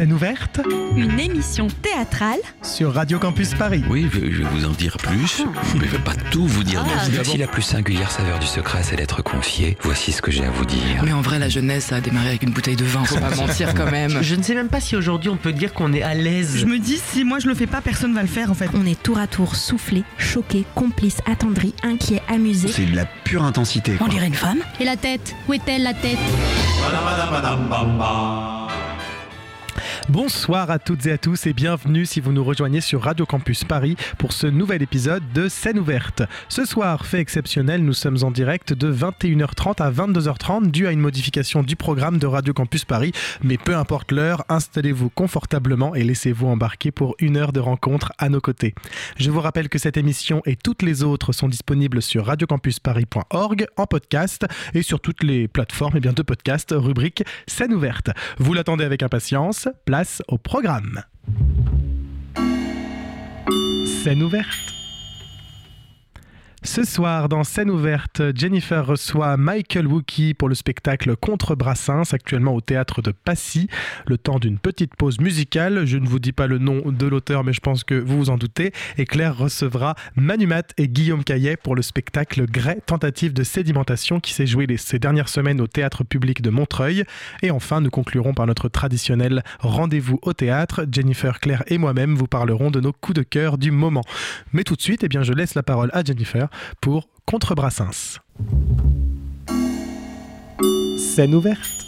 Scène ouverte Une émission théâtrale sur Radio Campus Paris. Oui, je vais vous en dire plus, mais je vais pas tout vous dire non plus. Si la plus singulière saveur du secret, c'est d'être confié, voici ce que j'ai à vous dire. Mais en vrai, la jeunesse a démarré avec une bouteille de vin, faut pas mentir quand même. Je ne sais même pas si aujourd'hui on peut dire qu'on est à l'aise. Je me dis, si moi je le fais pas, personne va le faire en fait. On est tour à tour soufflé, choqué, complice, attendri, inquiet, amusé. C'est de la pure intensité. On dirait une femme. Et la tête? Où est-elle la tête? Bonsoir à toutes et à tous et bienvenue si vous nous rejoignez sur Radio Campus Paris pour ce nouvel épisode de Scène ouverte. Ce soir, fait exceptionnel, nous sommes en direct de 21h30 à 22h30 dû à une modification du programme de Radio Campus Paris. Mais peu importe l'heure, installez-vous confortablement et laissez-vous embarquer pour une heure de rencontre à nos côtés. Je vous rappelle que cette émission et toutes les autres sont disponibles sur radiocampusparis.org en podcast et sur toutes les plateformes et bien, de podcast rubrique Scène ouverte. Vous l'attendez avec impatience, place au programme. Scène ouverte. Ce soir, dans Scène ouverte, Jennifer reçoit Michael Wookie pour le spectacle Contre Brassens, actuellement au théâtre de Passy. Le temps d'une petite pause musicale. Je ne vous dis pas le nom de l'auteur, mais je pense que vous vous en doutez. Et Claire recevra Manumat et Guillaume Caillet pour le spectacle Grès, tentative de sédimentation qui s'est joué ces dernières semaines au théâtre public de Montreuil. Et enfin, nous conclurons par notre traditionnel rendez-vous au théâtre. Jennifer, Claire et moi-même vous parlerons de nos coups de cœur du moment. Mais tout de suite, eh bien, je laisse la parole à Jennifer pour Contre Brassens. Scène ouverte.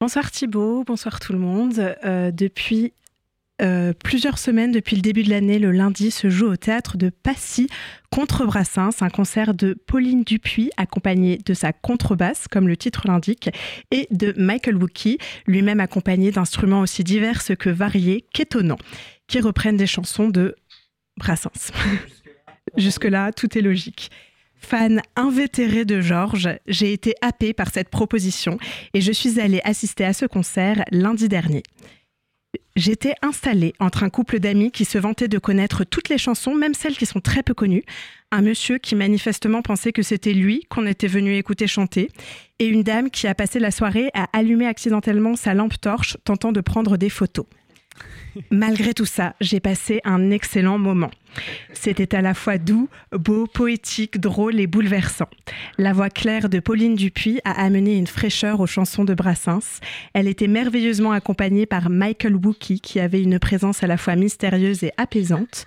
Bonsoir Thibaut, bonsoir tout le monde. Euh, depuis euh, plusieurs semaines, depuis le début de l'année, le lundi se joue au théâtre de Passy contre Brassens, un concert de Pauline Dupuis accompagnée de sa contrebasse, comme le titre l'indique, et de Michael Wookie, lui-même accompagné d'instruments aussi divers que variés qu'étonnants, qui reprennent des chansons de Brassens. Jusque-là, tout est logique. Fan invétéré de Georges, j'ai été happée par cette proposition et je suis allée assister à ce concert lundi dernier. J'étais installée entre un couple d'amis qui se vantait de connaître toutes les chansons, même celles qui sont très peu connues, un monsieur qui manifestement pensait que c'était lui qu'on était venu écouter chanter, et une dame qui a passé la soirée à allumer accidentellement sa lampe torche tentant de prendre des photos. Malgré tout ça, j'ai passé un excellent moment. C'était à la fois doux, beau, poétique, drôle et bouleversant. La voix claire de Pauline Dupuis a amené une fraîcheur aux chansons de Brassens. Elle était merveilleusement accompagnée par Michael Wookie, qui avait une présence à la fois mystérieuse et apaisante.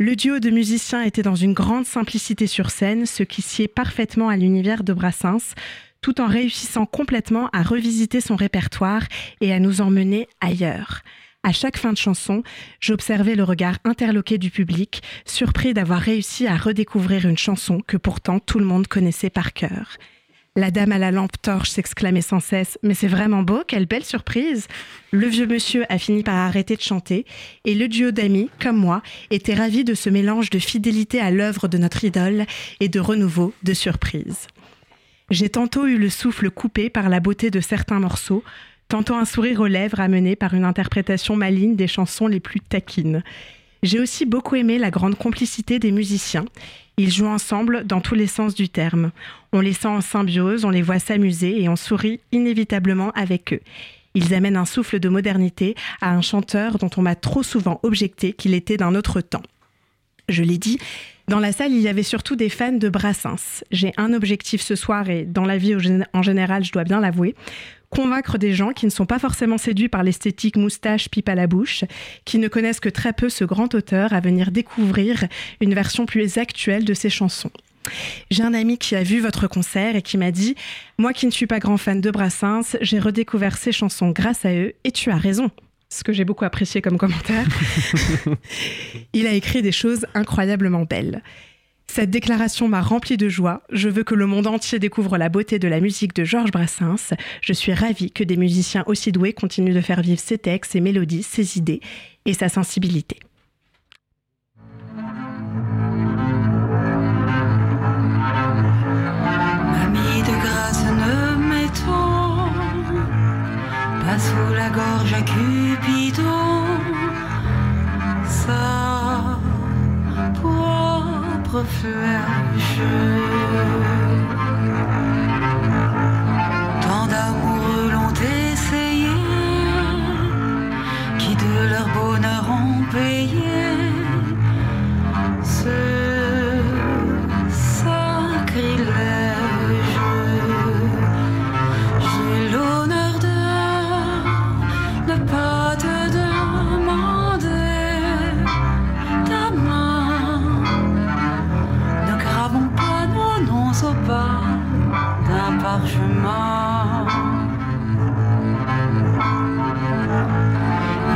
Le duo de musiciens était dans une grande simplicité sur scène, ce qui sied parfaitement à l'univers de Brassens, tout en réussissant complètement à revisiter son répertoire et à nous emmener ailleurs. À chaque fin de chanson, j'observais le regard interloqué du public, surpris d'avoir réussi à redécouvrir une chanson que pourtant tout le monde connaissait par cœur. La dame à la lampe torche s'exclamait sans cesse Mais c'est vraiment beau, quelle belle surprise Le vieux monsieur a fini par arrêter de chanter, et le duo d'amis, comme moi, était ravi de ce mélange de fidélité à l'œuvre de notre idole et de renouveau de surprise. J'ai tantôt eu le souffle coupé par la beauté de certains morceaux, tantôt un sourire aux lèvres amené par une interprétation maligne des chansons les plus taquines. J'ai aussi beaucoup aimé la grande complicité des musiciens. Ils jouent ensemble dans tous les sens du terme. On les sent en symbiose, on les voit s'amuser et on sourit inévitablement avec eux. Ils amènent un souffle de modernité à un chanteur dont on m'a trop souvent objecté qu'il était d'un autre temps. Je l'ai dit, dans la salle, il y avait surtout des fans de Brassens. J'ai un objectif ce soir et dans la vie en général, je dois bien l'avouer, convaincre des gens qui ne sont pas forcément séduits par l'esthétique moustache pipe à la bouche, qui ne connaissent que très peu ce grand auteur à venir découvrir une version plus actuelle de ses chansons. J'ai un ami qui a vu votre concert et qui m'a dit Moi qui ne suis pas grand fan de Brassens, j'ai redécouvert ses chansons grâce à eux et tu as raison. Ce que j'ai beaucoup apprécié comme commentaire. Il a écrit des choses incroyablement belles. Cette déclaration m'a rempli de joie. Je veux que le monde entier découvre la beauté de la musique de Georges Brassens. Je suis ravie que des musiciens aussi doués continuent de faire vivre ses textes, ses mélodies, ses idées et sa sensibilité. Mamie de grâce, ne mettons pas sous la gorge à donc sa propre flèche. Tant d'amoureux l'ont essayé, qui de leur bonheur ont payé.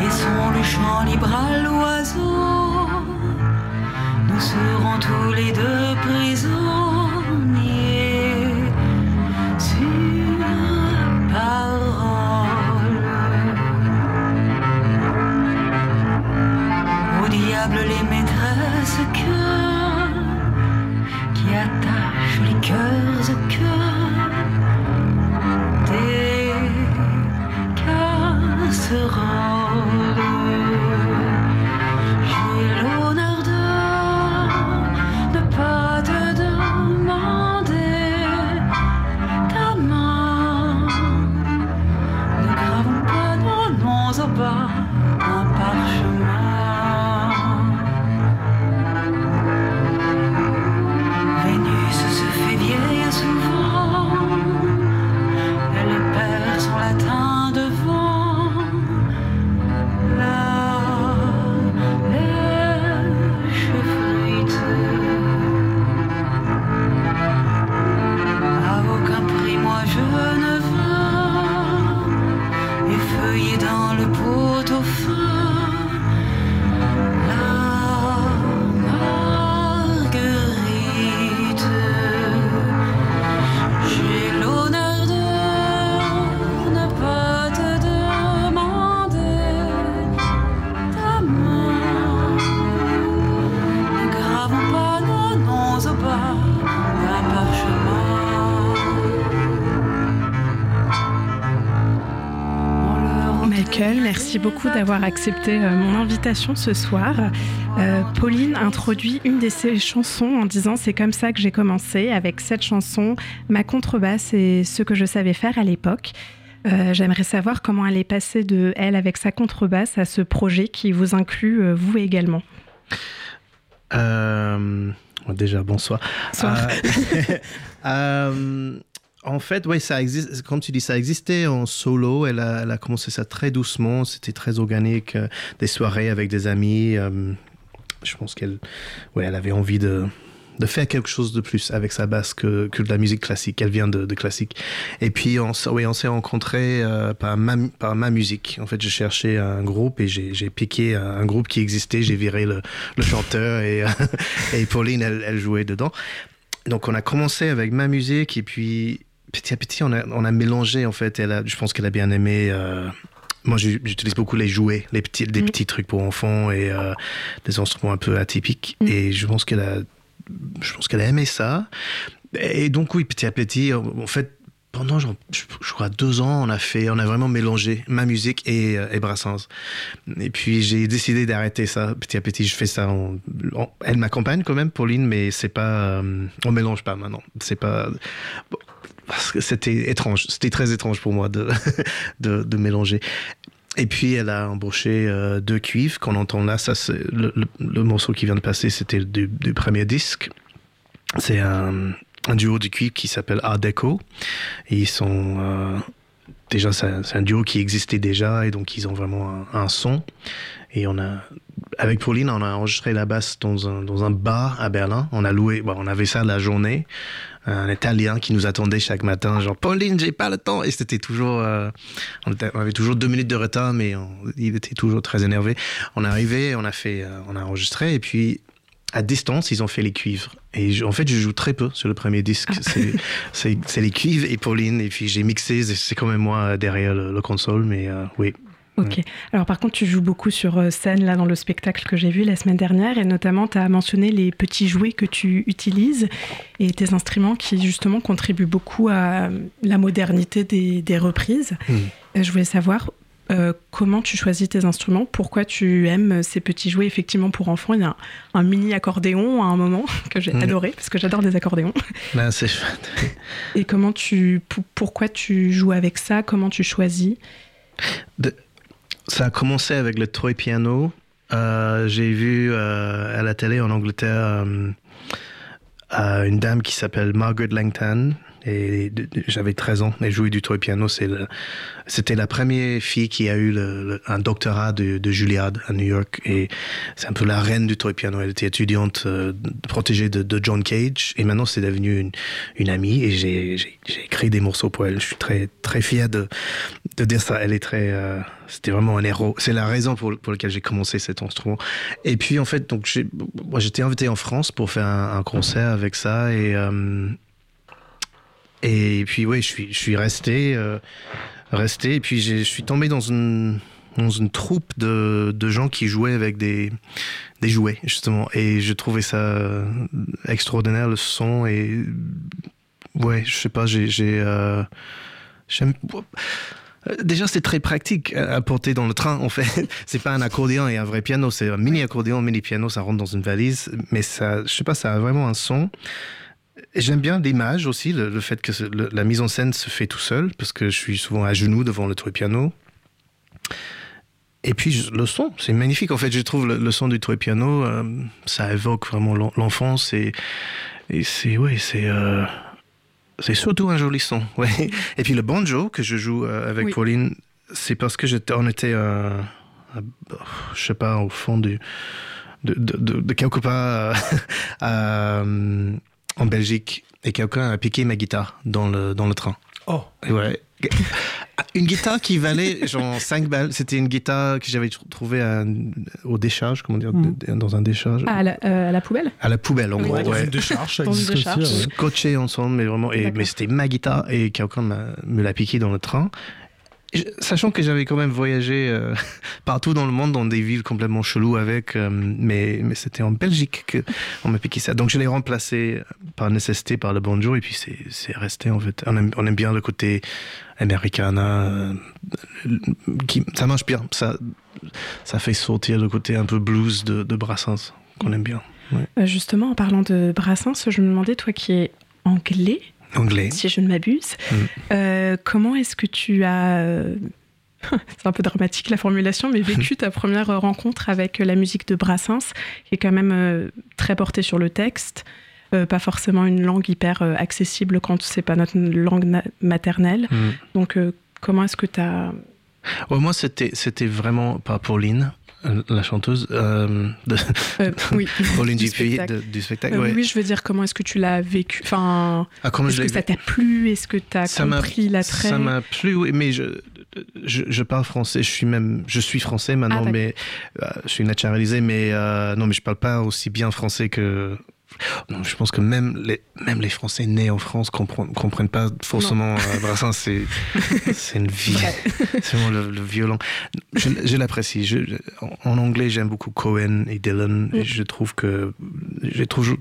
Laissons le champ libre à l'oiseau, nous serons tous les deux prisonniers. Beaucoup d'avoir accepté euh, mon invitation ce soir. Euh, Pauline introduit une de ses chansons en disant c'est comme ça que j'ai commencé avec cette chanson, ma contrebasse et ce que je savais faire à l'époque. Euh, J'aimerais savoir comment elle est passée de elle avec sa contrebasse à ce projet qui vous inclut euh, vous également. Déjà, bonsoir. Bonsoir. En fait, oui, ça existe. Comme tu dis, ça existait en solo. Elle a, commencé ça très doucement. C'était très organique. euh, des soirées avec des amis. euh, je pense qu'elle, ouais, elle avait envie de de faire quelque chose de plus avec sa basse que, que de la musique classique. Elle vient de, classique. Et puis, on, on s'est rencontrés euh, par, ma, par ma musique. En fait, j'ai cherché un groupe et j'ai piqué un groupe qui existait. J'ai viré le, le chanteur et, et Pauline, elle, elle jouait dedans. Donc, on a commencé avec ma musique et puis petit à petit, on a, on a mélangé, en fait. Elle a, je pense qu'elle a bien aimé. euh, moi, j'utilise beaucoup les jouets, les petits, des Mm. petits trucs pour enfants et euh, des instruments un peu atypiques. Mm. Et je pense qu'elle a, je pense qu'elle a aimé ça. Et donc, oui, petit à petit, en fait, pendant, genre, je, je crois, deux ans, on a fait, on a vraiment mélangé ma musique et, euh, et Brassens. Et puis, j'ai décidé d'arrêter ça. Petit à petit, je fais ça. en- en- elle m'accompagne quand même, Pauline, mais c'est pas, euh, on mélange pas maintenant. C'est pas, bon, c'était étrange. C'était très étrange pour moi de, de, mélanger. Et puis, elle a embauché euh, deux cuivres qu'on entend là. Ça, c'est le, morceau qui vient de passer, c'était du, premier disque. C'est un, duo de cuivre qui s'appelle Art Deco. Ils sont. euh, déjà, c'est un, duo qui existait déjà, et donc ils ont vraiment un, son. Et on a. Avec Pauline, on a enregistré la basse dans un, dans un bar à Berlin. On a loué. Bon, on avait ça la journée. Un Italien qui nous attendait chaque matin, genre Pauline, j'ai pas le temps. Et c'était toujours. euh, on, était- on avait toujours deux minutes de retard, mais on- il était toujours très énervé. On est arrivé, on a fait, euh, on a enregistré, et puis à distance, ils ont fait les cuivres. Et je- en fait, je joue très peu sur le premier disque. C'est- C'est c'est les cuivres et Pauline, et puis j'ai mixé. c'est- C'est quand même moi derrière le, le console, mais euh, oui. Ok. Alors par contre, tu joues beaucoup sur euh, scène là dans le spectacle que j'ai vu la semaine dernière et notamment tu as mentionné les petits jouets que tu utilises et tes instruments qui justement contribuent beaucoup à euh, la modernité des, des reprises. Mm. Euh, Je voulais savoir euh, comment tu choisis tes instruments, pourquoi tu aimes ces petits jouets? Effectivement pour enfants. Il y a un, un mini accordéon à un moment que j'ai Mm. adoré parce que j'adore des accordéons. Ben, c'est chouette. Et comment tu, pou- pourquoi tu joues avec ça, comment tu choisis? Ça a commencé avec le toy piano. Euh, J'ai vu euh, à la télé en Angleterre euh, une dame qui s'appelle Margaret Langton Et j'avais 13 ans et jouais du toy piano. C'est le- C'était la première fille qui a eu un doctorat de, de Juilliard à New York. Et c'est un peu la reine du toy piano. Elle était étudiante euh, protégée de, John Cage. Et maintenant, c'est devenu une, une amie. Et j'ai écrit des morceaux pour elle. Je suis très, très fier de, de dire ça. Elle est très. euh, C'était vraiment un héros. C'est la raison pour, pour laquelle j'ai commencé cet instrument. Et puis, en fait, donc, j'étais invité en France pour faire un, un concert avec ça. Et. euh, et puis oui, je suis, resté, euh, resté. Et puis je suis tombé dans une, dans une troupe de, de gens qui jouaient avec des, des jouets justement. Et je trouvais ça euh, extraordinaire le son. Et ouais, je sais pas, j'ai, euh. Euh, Déjà, c'est très pratique à à porter dans le train, en fait. C'est pas un accordéon et un vrai piano, c'est un mini accordéon, mini piano, ça rentre dans une valise. Mais ça, je sais pas, ça a vraiment un son. J'aime bien l'image aussi, le, le fait que le- la mise en scène se fait tout seul, parce que je suis souvent à genoux devant le toy piano. Et puis le son, c'est magnifique. En fait, je trouve le, le son du toy piano, euh, ça évoque vraiment l'en- l'enfance et, et c'est ouais, c'est euh, c'est surtout un joli son. Ouais. Et puis le banjo que je joue euh, avec Oui. Pauline, c'est parce que j'étais, on était, à- je sais pas, au fond du de, de, de- de quelque part à, en Belgique et quelqu'un a piqué ma guitare dans le, dans le train. Oh. Ouais. Une guitare qui valait genre 5 balles. C'était une guitare que j'avais tr- trouvée à- au décharge, comment dire, Mm. dans un décharge. Ah, à la, euh, à la poubelle? À la poubelle, en Oui, gros. Ouais, dans une décharge, Dans une décharge. ouais. Scotché ensemble, mais vraiment. Et, mais c'était ma guitare et quelqu'un me l'a piqué dans le train. Sachant que j'avais quand même voyagé euh, partout dans le monde, dans des villes complètement cheloues avec, euh, mais, mais c'était en Belgique qu'on m'a piqué ça. Donc je l'ai remplacé par nécessité par le banjo et puis c'est resté en fait. On aime, on aime bien le côté americana, euh, qui, ça marche bien. Ça, ça fait sortir le côté un peu blues de, Brassens qu'on aime bien. Euh, Justement, en parlant de Brassens, je me demandais, toi qui es anglais, Anglais. si je ne m'abuse, Mm. euh, comment est-ce que tu as... euh, C'est un peu dramatique la formulation, mais vécu ta première rencontre avec la musique de Brassens, qui est quand même euh, très portée sur le texte, euh, pas forcément une langue hyper euh, accessible quand c'est pas notre langue maternelle. Mm. Donc, euh, comment est-ce que tu as... Ouais, moi, c'était, c'était vraiment par Pauline, euh, la chanteuse, euh, de Euh, oui, Pauline du spectacle. de- du spectacle. Euh, ouais. Oui, je veux dire, comment est-ce que tu l'as vécu? Enfin, Ah, est-ce que ça t'a plu? Est-ce que tu as Ça compris l'attrait? Ça m'a plu, oui, mais je, je, je parle français. Je suis même, je suis français maintenant, Ah, mais euh, je suis naturalisé, mais euh, non, mais je parle pas aussi bien français que. Je pense que même les, même les Français nés en France comprennent, comprennent pas forcément euh, Brassens. C'est, c'est une vie. c'est vraiment le, le violon. Je, je l'apprécie. Je, en, anglais, j'aime beaucoup Cohen et Dylan. Et Mm. je trouve que, je trouve,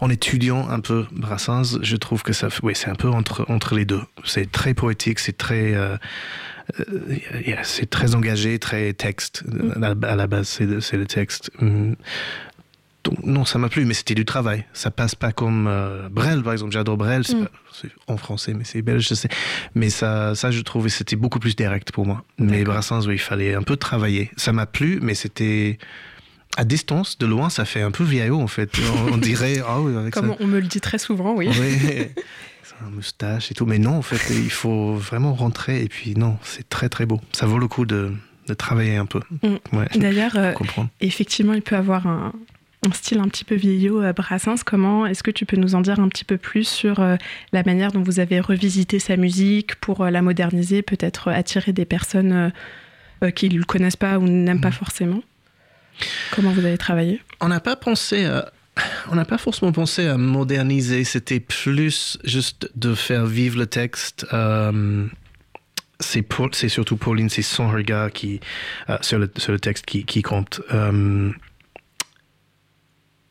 en étudiant un peu Brassens, je trouve que ça, oui, c'est un peu entre, entre les deux. C'est très poétique, c'est très, euh, euh, yeah, c'est très engagé, très texte. Mm. À, la- base, c'est, c'est le texte. Hum. Donc, non, ça m'a plu, mais c'était du travail. Ça passe pas comme euh, Brel, par exemple. J'adore Brel, c'est, Mm. c'est en français, mais c'est belge, je sais. Mais ça, ça je trouvais, c'était beaucoup plus direct pour moi. Mais. Brassens, oui, il fallait un peu travailler. Ça m'a plu, mais c'était à distance, de loin, ça fait un peu vieillot, en fait. On, on dirait, ah oui, avec Comme ça. on me le dit très souvent, oui. C'est un moustache et tout. Mais non, en fait, il faut vraiment rentrer. Et puis, non, c'est très, très beau. Ça vaut le coup de, de travailler un peu. Mm. Ouais, D'ailleurs, euh, effectivement, il peut avoir un, un style un petit peu vieillot à Brassens. Comment est-ce que tu peux nous en dire un petit peu plus sur euh, la manière dont vous avez revisité sa musique pour euh, la moderniser, peut-être euh, attirer des personnes euh, euh, qui ne le connaissent pas ou n'aiment pas Mm. forcément? Comment vous avez travaillé? On n'a pas pensé à. On n'a pas forcément pensé à moderniser, c'était plus juste de faire vivre le texte. Euh, c'est, surtout Pauline, c'est son regard qui, euh, sur, le, sur le texte qui, qui compte. Euh,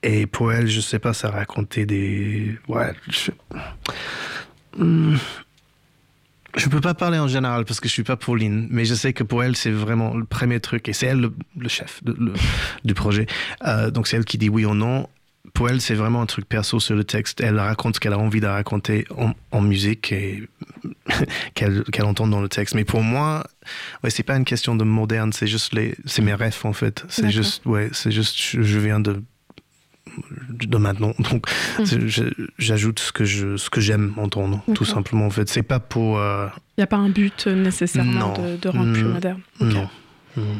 et pour elle, je sais pas, ça racontait des. Ouais, je. Hmm. Je peux pas parler en général parce que je suis pas Pauline, mais je sais que pour elle, c'est vraiment le premier truc et c'est elle le, le chef de- le- du projet. Euh, donc c'est elle qui dit oui ou non. Pour elle, c'est vraiment un truc perso sur le texte. Elle raconte ce qu'elle a envie de raconter en, en musique et qu'elle qu'elle entend dans le texte. Mais pour moi, ouais, c'est pas une question de moderne, c'est juste les, c'est mes rêves en fait. C'est juste, ouais, c'est juste, je, je viens de de maintenant. Donc, j'ajoute ce que je, ce que j'aime entendre, tout simplement. En fait, c'est pas pour. Il n'y a pas un but nécessairement de, de, rendre plus moderne. Non.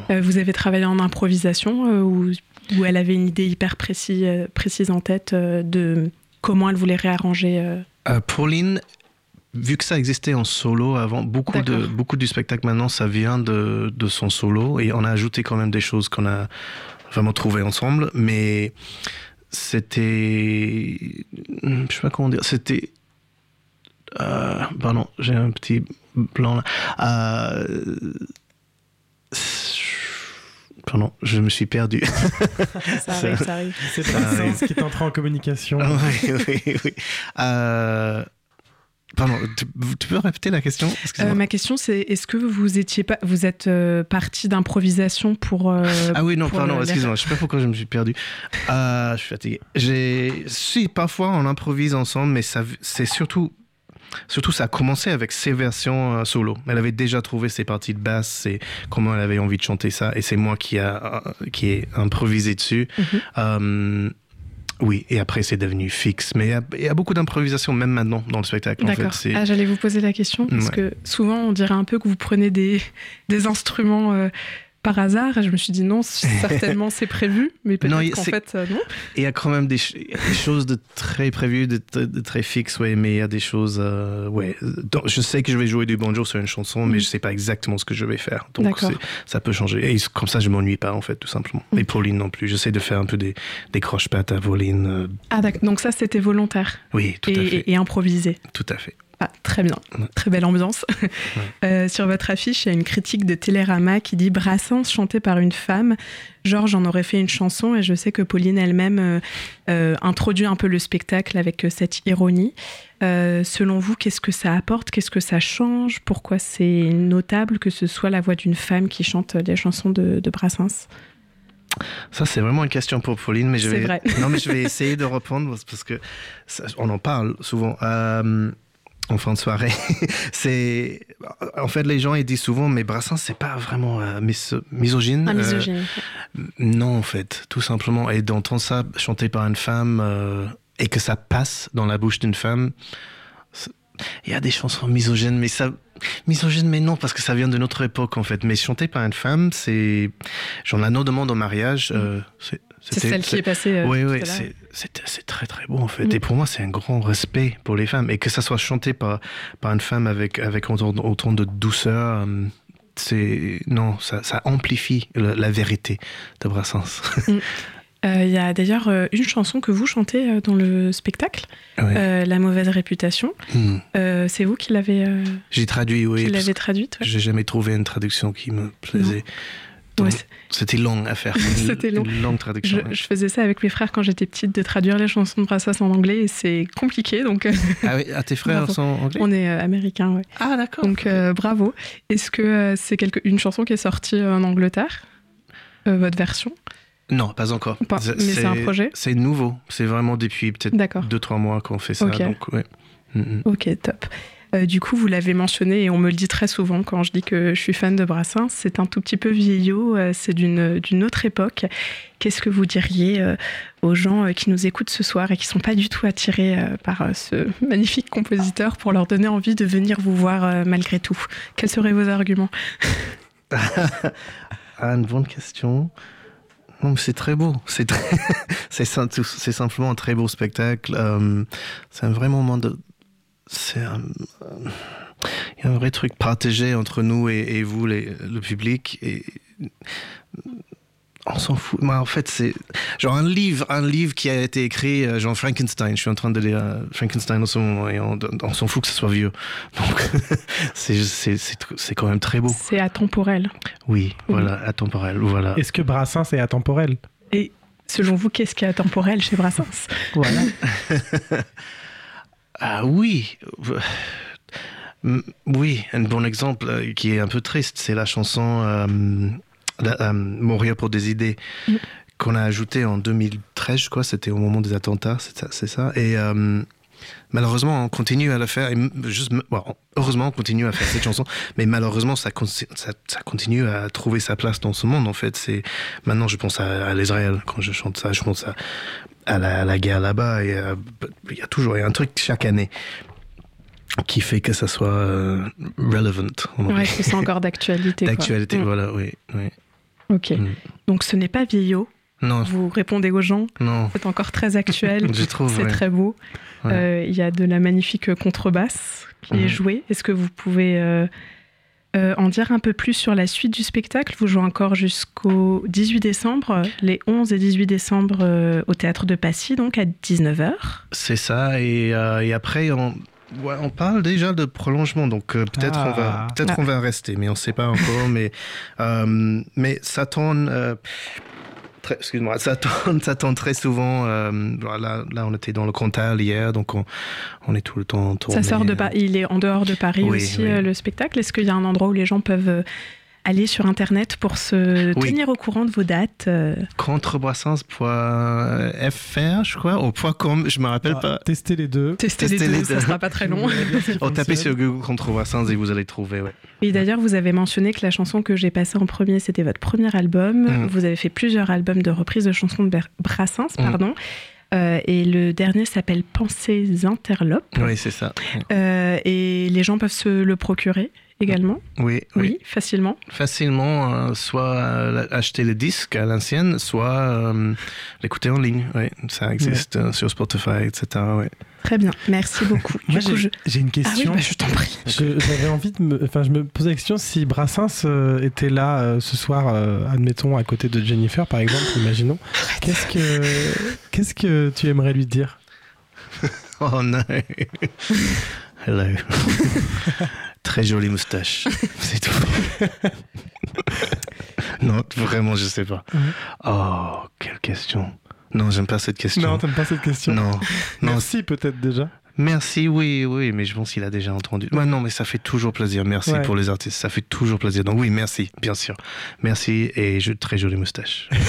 vous avez travaillé en improvisation ou, ou elle avait une idée hyper précis, précise en tête de comment elle voulait réarranger Pauline, vu que ça existait en solo avant, beaucoup, de, beaucoup du spectacle maintenant, ça vient de, de, son solo et on a ajouté quand même des choses qu'on a vraiment trouvées ensemble, mais c'était. Je sais pas comment dire, c'était. Euh, pardon, j'ai un petit blanc là. Euh, pardon, je me suis perdu. ça arrive, ça arrive. C'est ce qui est entré en communication. oui, oui, oui. Euh, Pardon, tu, peux répéter la question? Euh, Ma question, c'est est-ce que vous étiez pas, vous êtes euh, parti d'improvisation pour euh, Ah oui, non, pardon, excuse-moi, je sais pas pourquoi je me suis perdu. je suis fatigué. J'ai, si parfois on improvise ensemble, mais ça, c'est surtout, surtout ça a commencé avec ses versions solo. Elle avait déjà trouvé ses parties de basse, et comment elle avait envie de chanter ça, et c'est moi qui a, qui ai improvisé dessus. Mhm. Oui, et après c'est devenu fixe. Mais il y, a beaucoup d'improvisation même maintenant dans le spectacle. D'accord. ah, j'allais vous poser la question parce que souvent on dirait un peu que vous prenez des, des instruments euh, par hasard. Et je me suis dit non, certainement c'est prévu, mais peut-être qu'en fait euh, non. Il y a quand même des, choses de très prévues, de, très fixes, ouais, mais il y a des choses. Euh, ouais. je sais que je vais jouer du banjo sur une chanson, mais mm. je sais pas exactement ce que je vais faire. Donc ça peut changer. Et comme ça, je m'ennuie pas en fait, tout simplement. Mm. Et Pauline non plus. J'essaie de faire un peu des, des croche-pattes à Pauline. Euh. Ah d'accord. Donc ça, c'était volontaire. Oui, tout à fait. Et improvisé. Tout à fait. Ah, très bien, très belle ambiance. Euh, sur votre affiche, il y a une critique de Télérama qui dit Brassens chanté par une femme. Georges en aurait fait une chanson et je sais que Pauline elle-même euh, euh, introduit un peu le spectacle avec cette ironie. selon vous, qu'est-ce que ça apporte? Qu'est-ce que ça change? Pourquoi c'est notable que ce soit la voix d'une femme qui chante des chansons de, Brassens? Ça, c'est vraiment une question pour Pauline, mais je vais, vrai. non, mais je vais essayer de répondre parce que on en parle souvent en fin de soirée. c'est en fait les gens ils disent souvent mais Brassens c'est pas vraiment euh, misogyne. Ah, misogyne. Euh, non en fait, tout simplement et d'entendre ça chanté par une femme euh, et que ça passe dans la bouche d'une femme. Il y a des chansons misogynes mais ça misogyne mais non parce que ça vient de notre époque en fait mais chanté par une femme c'est j'en ai demande au mariage mm. C'est celle qui est passée oui oui c'est très très beau en fait. Et pour moi, c'est un grand respect pour les femmes. Et que ça soit chanté par, par une femme avec, avec autant, autant de douceur, euh, c'est non, ça, ça amplifie la, vérité de Brassens. Mm. Euh, il y a d'ailleurs euh, une chanson que vous chantez dans le spectacle, La mauvaise réputation. Mm. c'est vous qui l'avez. J'ai traduit, oui. Qui l'avez traduite. J'ai jamais trouvé une traduction qui me plaisait. C'était long à faire. C'était long. Une longue traduction. Je, faisais ça avec mes frères quand j'étais petite, de traduire les chansons de Brassens en anglais et c'est compliqué. Donc... Ah oui, ah, tes frères sont anglais On est euh, américains, oui. Ah d'accord. Donc euh, bravo. Est-ce que euh, c'est quelque... une chanson qui est sortie en Angleterre Votre version? Non, pas encore. mais c'est un projet? C'est nouveau. C'est vraiment depuis peut-être 2-3 mois qu'on fait ça. Donc, ouais. Mm, mm. Ok, top. Euh, du coup, vous l'avez mentionné et on me le dit très souvent quand je dis que je suis fan de Brassens. C'est un tout petit peu vieillot, euh, c'est d'une autre époque. Qu'est-ce que vous diriez euh, aux gens qui nous écoutent ce soir et qui ne sont pas du tout attirés par ce magnifique compositeur pour leur donner envie de venir vous voir malgré tout? Quels seraient vos arguments? Ah, Une bonne question. C'est très beau. C'est c'est simplement un très beau spectacle. c'est un vrai moment de, c'est un, a un vrai truc partagé entre nous et, vous, le public. Et on s'en fout. Mais en fait, c'est genre un livre, un livre qui a été écrit, euh, genre Frankenstein. Je suis en train de lire euh, Frankenstein en ce moment et on, s'en fout que ce soit vieux. Donc, c'est quand même très beau. C'est atemporel. Oui, voilà, atemporel. Voilà. Est-ce que Brassens est atemporel? Et selon vous, qu'est-ce qui est atemporel chez Brassens? Voilà. Ah oui. Oui, un bon exemple euh, qui est un peu triste, c'est la chanson euh, euh, Mourir pour des idées mm. qu'on a ajoutée en 2013, je crois, c'était au moment des attentats, c'est ça. Et malheureusement, on continue à le faire. Et juste, heureusement, on continue à faire cette chanson, mais malheureusement, ça, ça, continue à trouver sa place dans ce monde. En fait, c'est maintenant, je pense à, à l'Israël quand je chante ça. Je pense à, à la, à la guerre là-bas. Il y a- il y a toujours il y a un truc chaque année qui fait que ça soit euh, relevant. Ouais, que c'est encore d'actualité. D'actualité, Mm. voilà, oui. oui. Ok. Mm. Donc ce n'est pas vieillot. Non, Vous répondez aux gens. non. C'est encore très actuel. Je trouve, C'est ouais. très beau. Ouais. Euh, Il y a de la magnifique contrebasse qui est Mhm. jouée. Est-ce que vous pouvez euh, euh, en dire un peu plus sur la suite du spectacle Vous jouez encore jusqu'au 18 décembre, les 11 et 18 décembre euh, au théâtre de Passy, donc à 19h. C'est ça, et, euh, et après, on, ouais, on parle déjà de prolongement, donc euh, peut-être on va, Ah. peut-être Ah. on va rester, mais on ne sait pas encore. mais, euh, mais ça tourne. euh, Excuse-moi, ça tourne, ça tourne très souvent. euh, là, on était dans le Cantal hier, donc on, on est tout le temps tourné. Ça sort de Paris. Il est en dehors de Paris Oui, aussi, oui. euh, le spectacle. Est-ce qu'il y a un endroit où les gens peuvent euh, aller sur Internet pour se Oui. tenir au courant de vos dates euh, Contrebrassens.fr, je crois, ou .com, je me rappelle Ah, pas. Tester les deux. Tester les deux, les ça deux. sera pas très long. Oh, tapez sur Google Contrebrassens et vous allez trouver, ouais. Oui, d'ailleurs, vous avez mentionné que la chanson que j'ai passée en premier, c'était votre premier album. Mm. Vous avez fait plusieurs albums de reprises de chansons de Ber- Brassens, Mm. pardon. Euh, et le dernier s'appelle Pensées interlopes. Oui, c'est ça. Euh, et les gens peuvent se le procurer également. Oui, Oui, oui. facilement. facilement euh, soit acheter le disque à l'ancienne, soit euh, l'écouter en ligne. Oui, ça existe euh, sur Spotify, etc. Très bien. Merci beaucoup. Moi, j'ai je... j'ai une Ah oui, question. bah, je t'en prie. Je- J'avais envie de me. Enfin, je me posais la question si Brassens euh, était là euh, ce soir, euh, admettons, à côté de Jennifer, par exemple, imaginons. Qu'est-ce que, qu'est-ce que tu aimerais lui dire? Oh non Hello. Très jolie moustache. C'est tout. non, vraiment, je sais pas. Oh, quelle question. Non, j'aime pas cette question. Non, t'aimes pas cette question non. non, Merci peut-être déjà. Merci, oui, oui, mais je pense qu'il a déjà entendu. Ouais, non, mais ça fait toujours plaisir. Merci Ouais. pour les artistes, ça fait toujours plaisir. Donc oui, merci, bien sûr. Merci et je, très jolie moustache.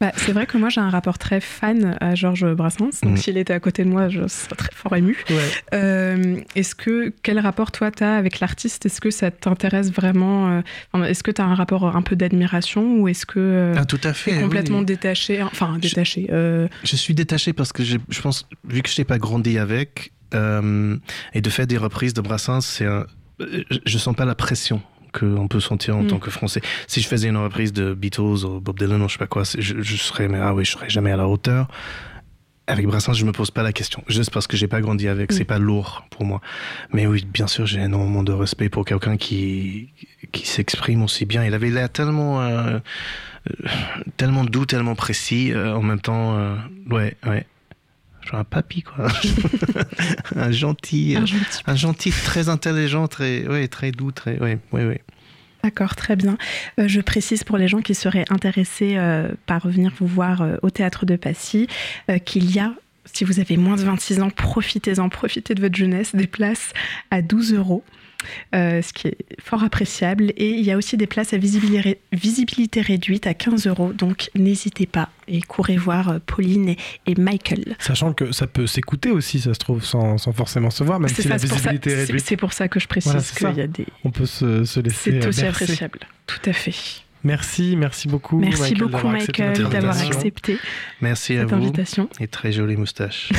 Bah, c'est vrai que moi, j'ai un rapport très fan à Georges Brassens. Donc, Mm. s'il était à côté de moi, je serais très fort ému. Ouais. Euh, est-ce que quel rapport toi tu as avec l'artiste? Est-ce que ça t'intéresse vraiment euh, Est-ce que tu as un rapport un peu d'admiration ou est-ce que euh, Ah, tout à fait. complètement oui. détaché Enfin détaché. euh, Je suis détaché parce que je, je pense, vu que je n'ai pas grandi avec, et de faire des reprises de Brassens, c'est je sens pas la pression qu'on peut sentir en Mm. tant que Français. Si je faisais une reprise de Beatles ou Bob Dylan ou je sais pas quoi, je, je serais, mais ah oui, je serais jamais à la hauteur. Avec Brassens, je me pose pas la question, juste parce que j'ai pas grandi avec, Mm. c'est pas lourd pour moi. Mais oui, bien sûr, j'ai énormément de respect pour quelqu'un qui qui s'exprime aussi bien. Il avait l'air tellement euh, euh, tellement doux, tellement précis, euh, en même temps, euh, ouais, ouais. Genre un papy, quoi. un gentil, euh, un gentil. un gentil, très intelligent, très, ouais, très doux, très, ouais, ouais, ouais. D'accord, très bien. Euh, je précise pour les gens qui seraient intéressés euh, par venir vous voir euh, au théâtre de Passy euh, qu'il y a, si vous avez moins de 26 ans, profitez-en, profitez de votre jeunesse, des places à 12 euros. Euh, ce qui est fort appréciable. Et il y a aussi des places à visibilité, réduite à 15 euros. Donc n'hésitez pas et courez voir euh, Pauline et, et Michael. Sachant que ça peut s'écouter aussi, ça se trouve, sans, sans forcément se voir, même C'est si ça, la ça- visibilité est c'est- réduite. c'est pour ça que je précise Voilà, qu'il ça. y a des. On peut se, se laisser C'est aussi bercer. appréciable. Tout à fait. Merci, merci beaucoup. Merci Michael, beaucoup, d'avoir accepté Michael, d'avoir invitation. accepté Merci à cette vous. invitation. Et très jolie moustache.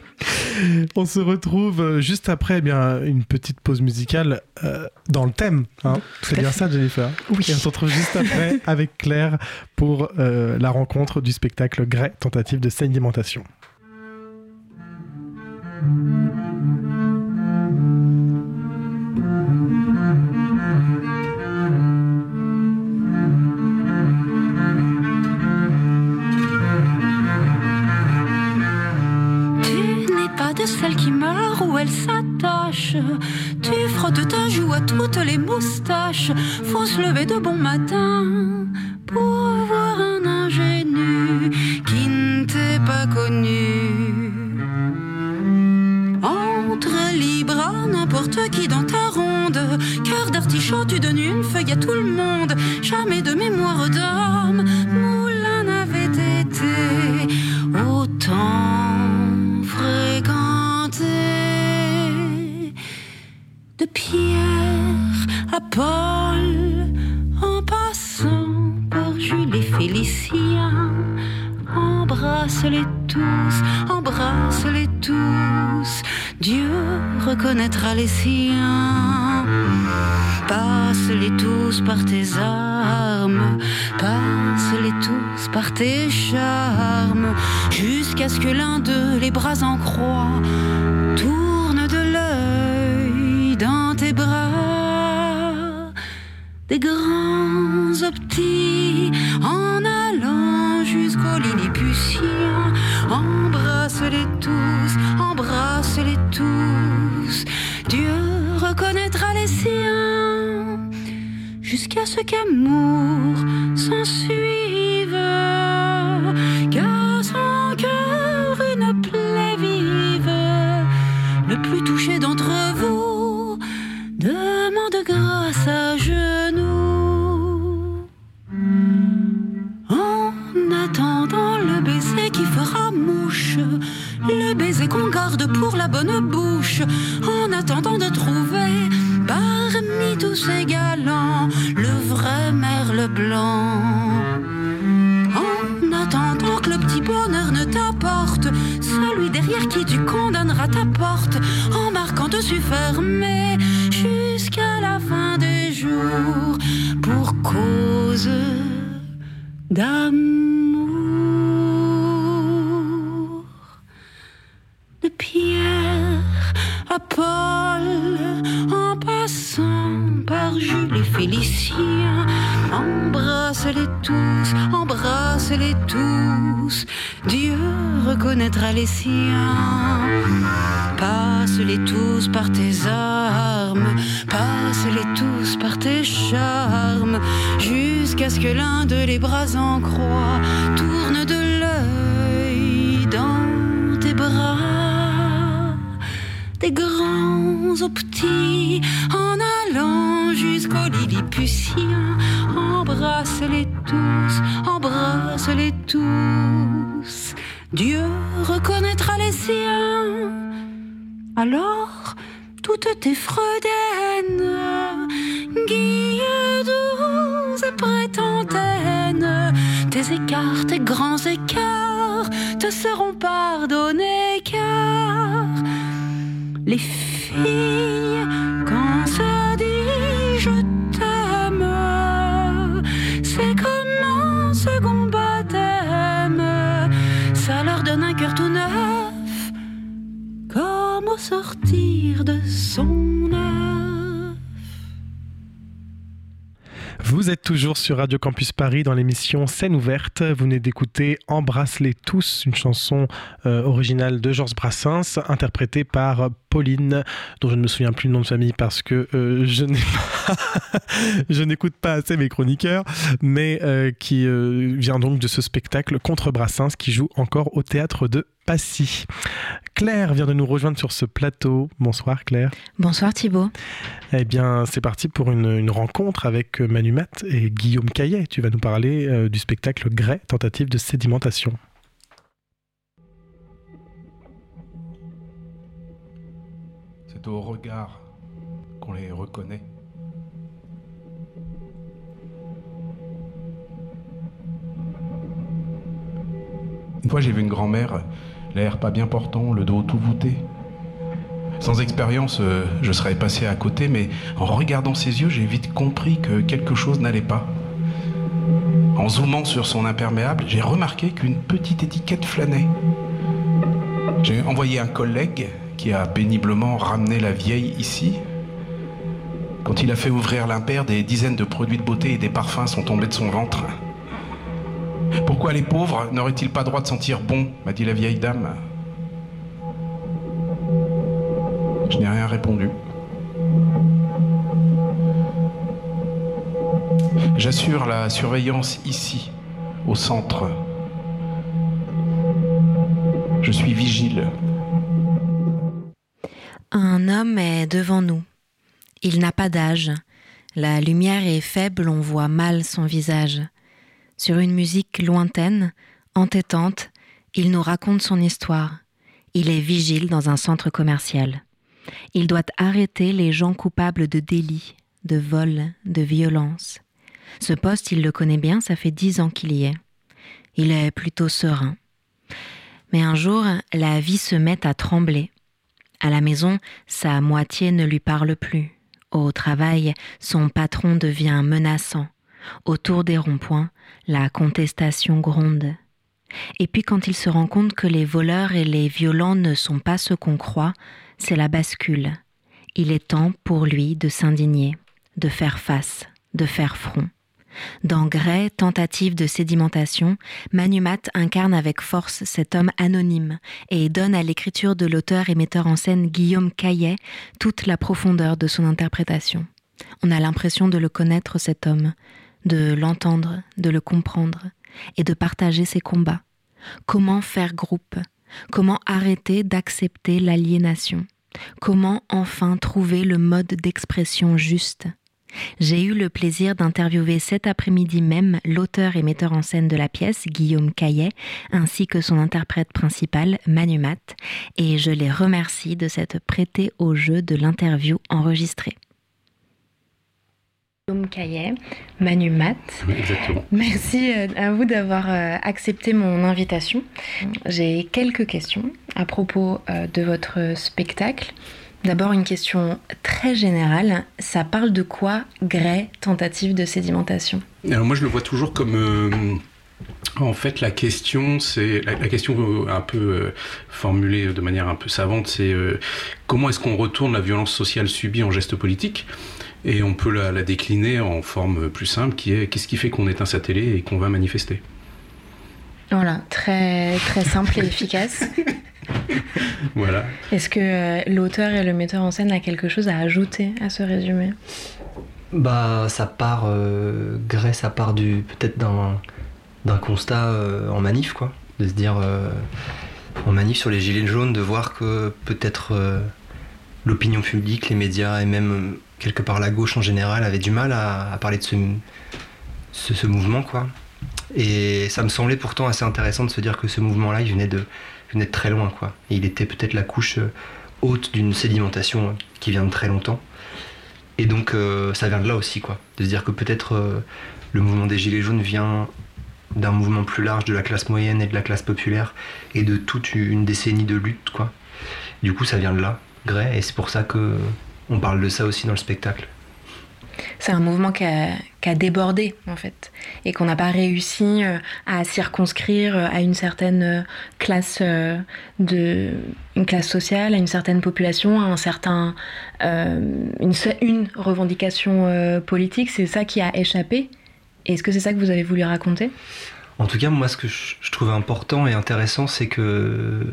On se retrouve euh, juste après eh bien, une petite pause musicale euh, dans le thème. hein. C'est à bien fait. ça, Jennifer? Oui. Et on se retrouve juste après avec Claire pour euh, la rencontre du spectacle Grey, tentative de sédimentation. Celle qui meurt ou elle s'attache. Tu frottes ta joue à toutes les moustaches. Faut se lever de bon matin pour voir un ingénu qui ne t'est pas connu. Entre libre à n'importe qui dans ta ronde. Cœur d'artichaut, tu donnes une feuille à tout le monde. Jamais de mémoire d'homme, à Paul, en passant par Jules et Félicien, en embrasse-les tous, embrasse-les tous. Dieu reconnaîtra les siens. Passe-les tous par tes armes, passe-les tous par tes charmes, jusqu'à ce que l'un d'eux, les bras en croix, Des grands aux petits, en allant jusqu'au Lilliputien, embrasse-les tous, embrasse-les tous. Dieu reconnaîtra les siens jusqu'à ce qu'amour s'en seront pardonnés car les filles, quand ça dit je t'aime, c'est comme un second baptême, ça leur donne un cœur tout neuf, comme au sortir de son Vous êtes toujours sur Radio Campus Paris dans l'émission Scène ouverte. Vous venez d'écouter Embrasse-les tous, une chanson euh, originale de Georges Brassens, interprétée par Pauline, dont je ne me souviens plus le nom de famille parce que euh, je n'ai pas, je n'écoute pas assez mes chroniqueurs, mais euh, qui euh, vient donc de ce spectacle contre Brassens qui joue encore au théâtre de Passy. Claire vient de nous rejoindre sur ce plateau. Bonsoir Claire. Bonsoir Thibault. Eh bien, c'est parti pour une, une rencontre avec Manu Matt et Guillaume Caillet. Tu vas nous parler du spectacle Grès, tentative de sédimentation. C'est au regard qu'on les reconnaît. Une fois, j'ai vu une grand-mère, l'air pas bien portant, le dos tout voûté. Sans expérience, euh, je serais passé à côté, mais en regardant ses yeux, j'ai vite compris que quelque chose n'allait pas. En zoomant sur son imperméable, j'ai remarqué qu'une petite étiquette flânait. J'ai envoyé un collègue qui a péniblement ramené la vieille ici. Quand il a fait ouvrir l'impair, des dizaines de produits de beauté et des parfums sont tombés de son ventre. Pourquoi les pauvres n'auraient-ils pas droit de sentir bon m'a dit la vieille dame. Je n'ai rien répondu. J'assure la surveillance ici, au centre. Je suis vigile. Un homme est devant nous. Il n'a pas d'âge. La lumière est faible, on voit mal son visage. Sur une musique lointaine, entêtante, il nous raconte son histoire. Il est vigile dans un centre commercial. Il doit arrêter les gens coupables de délits, de vol, de violence. Ce poste, il le connaît bien, ça fait dix ans qu'il y est. Il est plutôt serein. Mais un jour, la vie se met à trembler. À la maison, sa moitié ne lui parle plus. Au travail, son patron devient menaçant. Autour des ronds-points, la contestation gronde. Et puis quand il se rend compte que les voleurs et les violents ne sont pas ce qu'on croit, c'est la bascule. Il est temps pour lui de s'indigner, de faire face, de faire front. Dans Grey, tentative de sédimentation, Manumat incarne avec force cet homme anonyme et donne à l'écriture de l'auteur et metteur en scène Guillaume Caillet toute la profondeur de son interprétation. On a l'impression de le connaître cet homme, de l'entendre, de le comprendre et de partager ses combats. Comment faire groupe? Comment arrêter d'accepter l'aliénation? Comment enfin trouver le mode d'expression juste? J'ai eu le plaisir d'interviewer cet après-midi même l'auteur et metteur en scène de la pièce, Guillaume Caillet, ainsi que son interprète principal, Manumat, et je les remercie de s'être prêté au jeu de l'interview enregistrée. Guillaume Caillet, Manu Mat. exactement. Merci euh, à vous d'avoir euh, accepté mon invitation. J'ai quelques questions à propos euh, de votre spectacle. D'abord une question très générale. Ça parle de quoi Grey, tentative de sédimentation? Alors moi je le vois toujours comme... En fait, la question, c'est la, question un peu formulée de manière un peu savante, c'est comment est-ce qu'on retourne la violence sociale subie en geste politique? Et on peut la, décliner en forme plus simple qui est qu'est-ce qui fait qu'on éteint sa télé et qu'on va manifester? Voilà, très, très simple et efficace. voilà. Est-ce que euh, l'auteur et le metteur en scène a quelque chose à ajouter à ce résumé? Bah, ça part, euh, Grey, ça part du, peut-être d'un, d'un constat euh, en manif, quoi. De se dire, euh, en manif sur les gilets jaunes, de voir que peut-être l'opinion publique, les médias et même quelque part la gauche en général avait du mal à, parler de ce, ce, mouvement quoi. Et ça me semblait pourtant assez intéressant de se dire que ce mouvement-là, il venait de, venait de très loin quoi. Il était peut-être la couche euh, haute d'une sédimentation euh, qui vient de très longtemps. Et donc euh, ça vient de là aussi quoi. De se dire que peut-être le mouvement des Gilets jaunes vient d'un mouvement plus large de la classe moyenne et de la classe populaire et de toute une décennie de lutte quoi. Du coup ça vient de là, Grey, et c'est pour ça que on parle de ça aussi dans le spectacle. C'est un mouvement qui a, débordé en fait et qu'on n'a pas réussi euh, à circonscrire euh, à une certaine euh, classe de une classe sociale, à une certaine population, à un certain une, une, revendication politique. C'est ça qui a échappé. Est-ce que c'est ça que vous avez voulu raconter? En tout cas, moi, ce que je, je trouvais important et intéressant, c'est que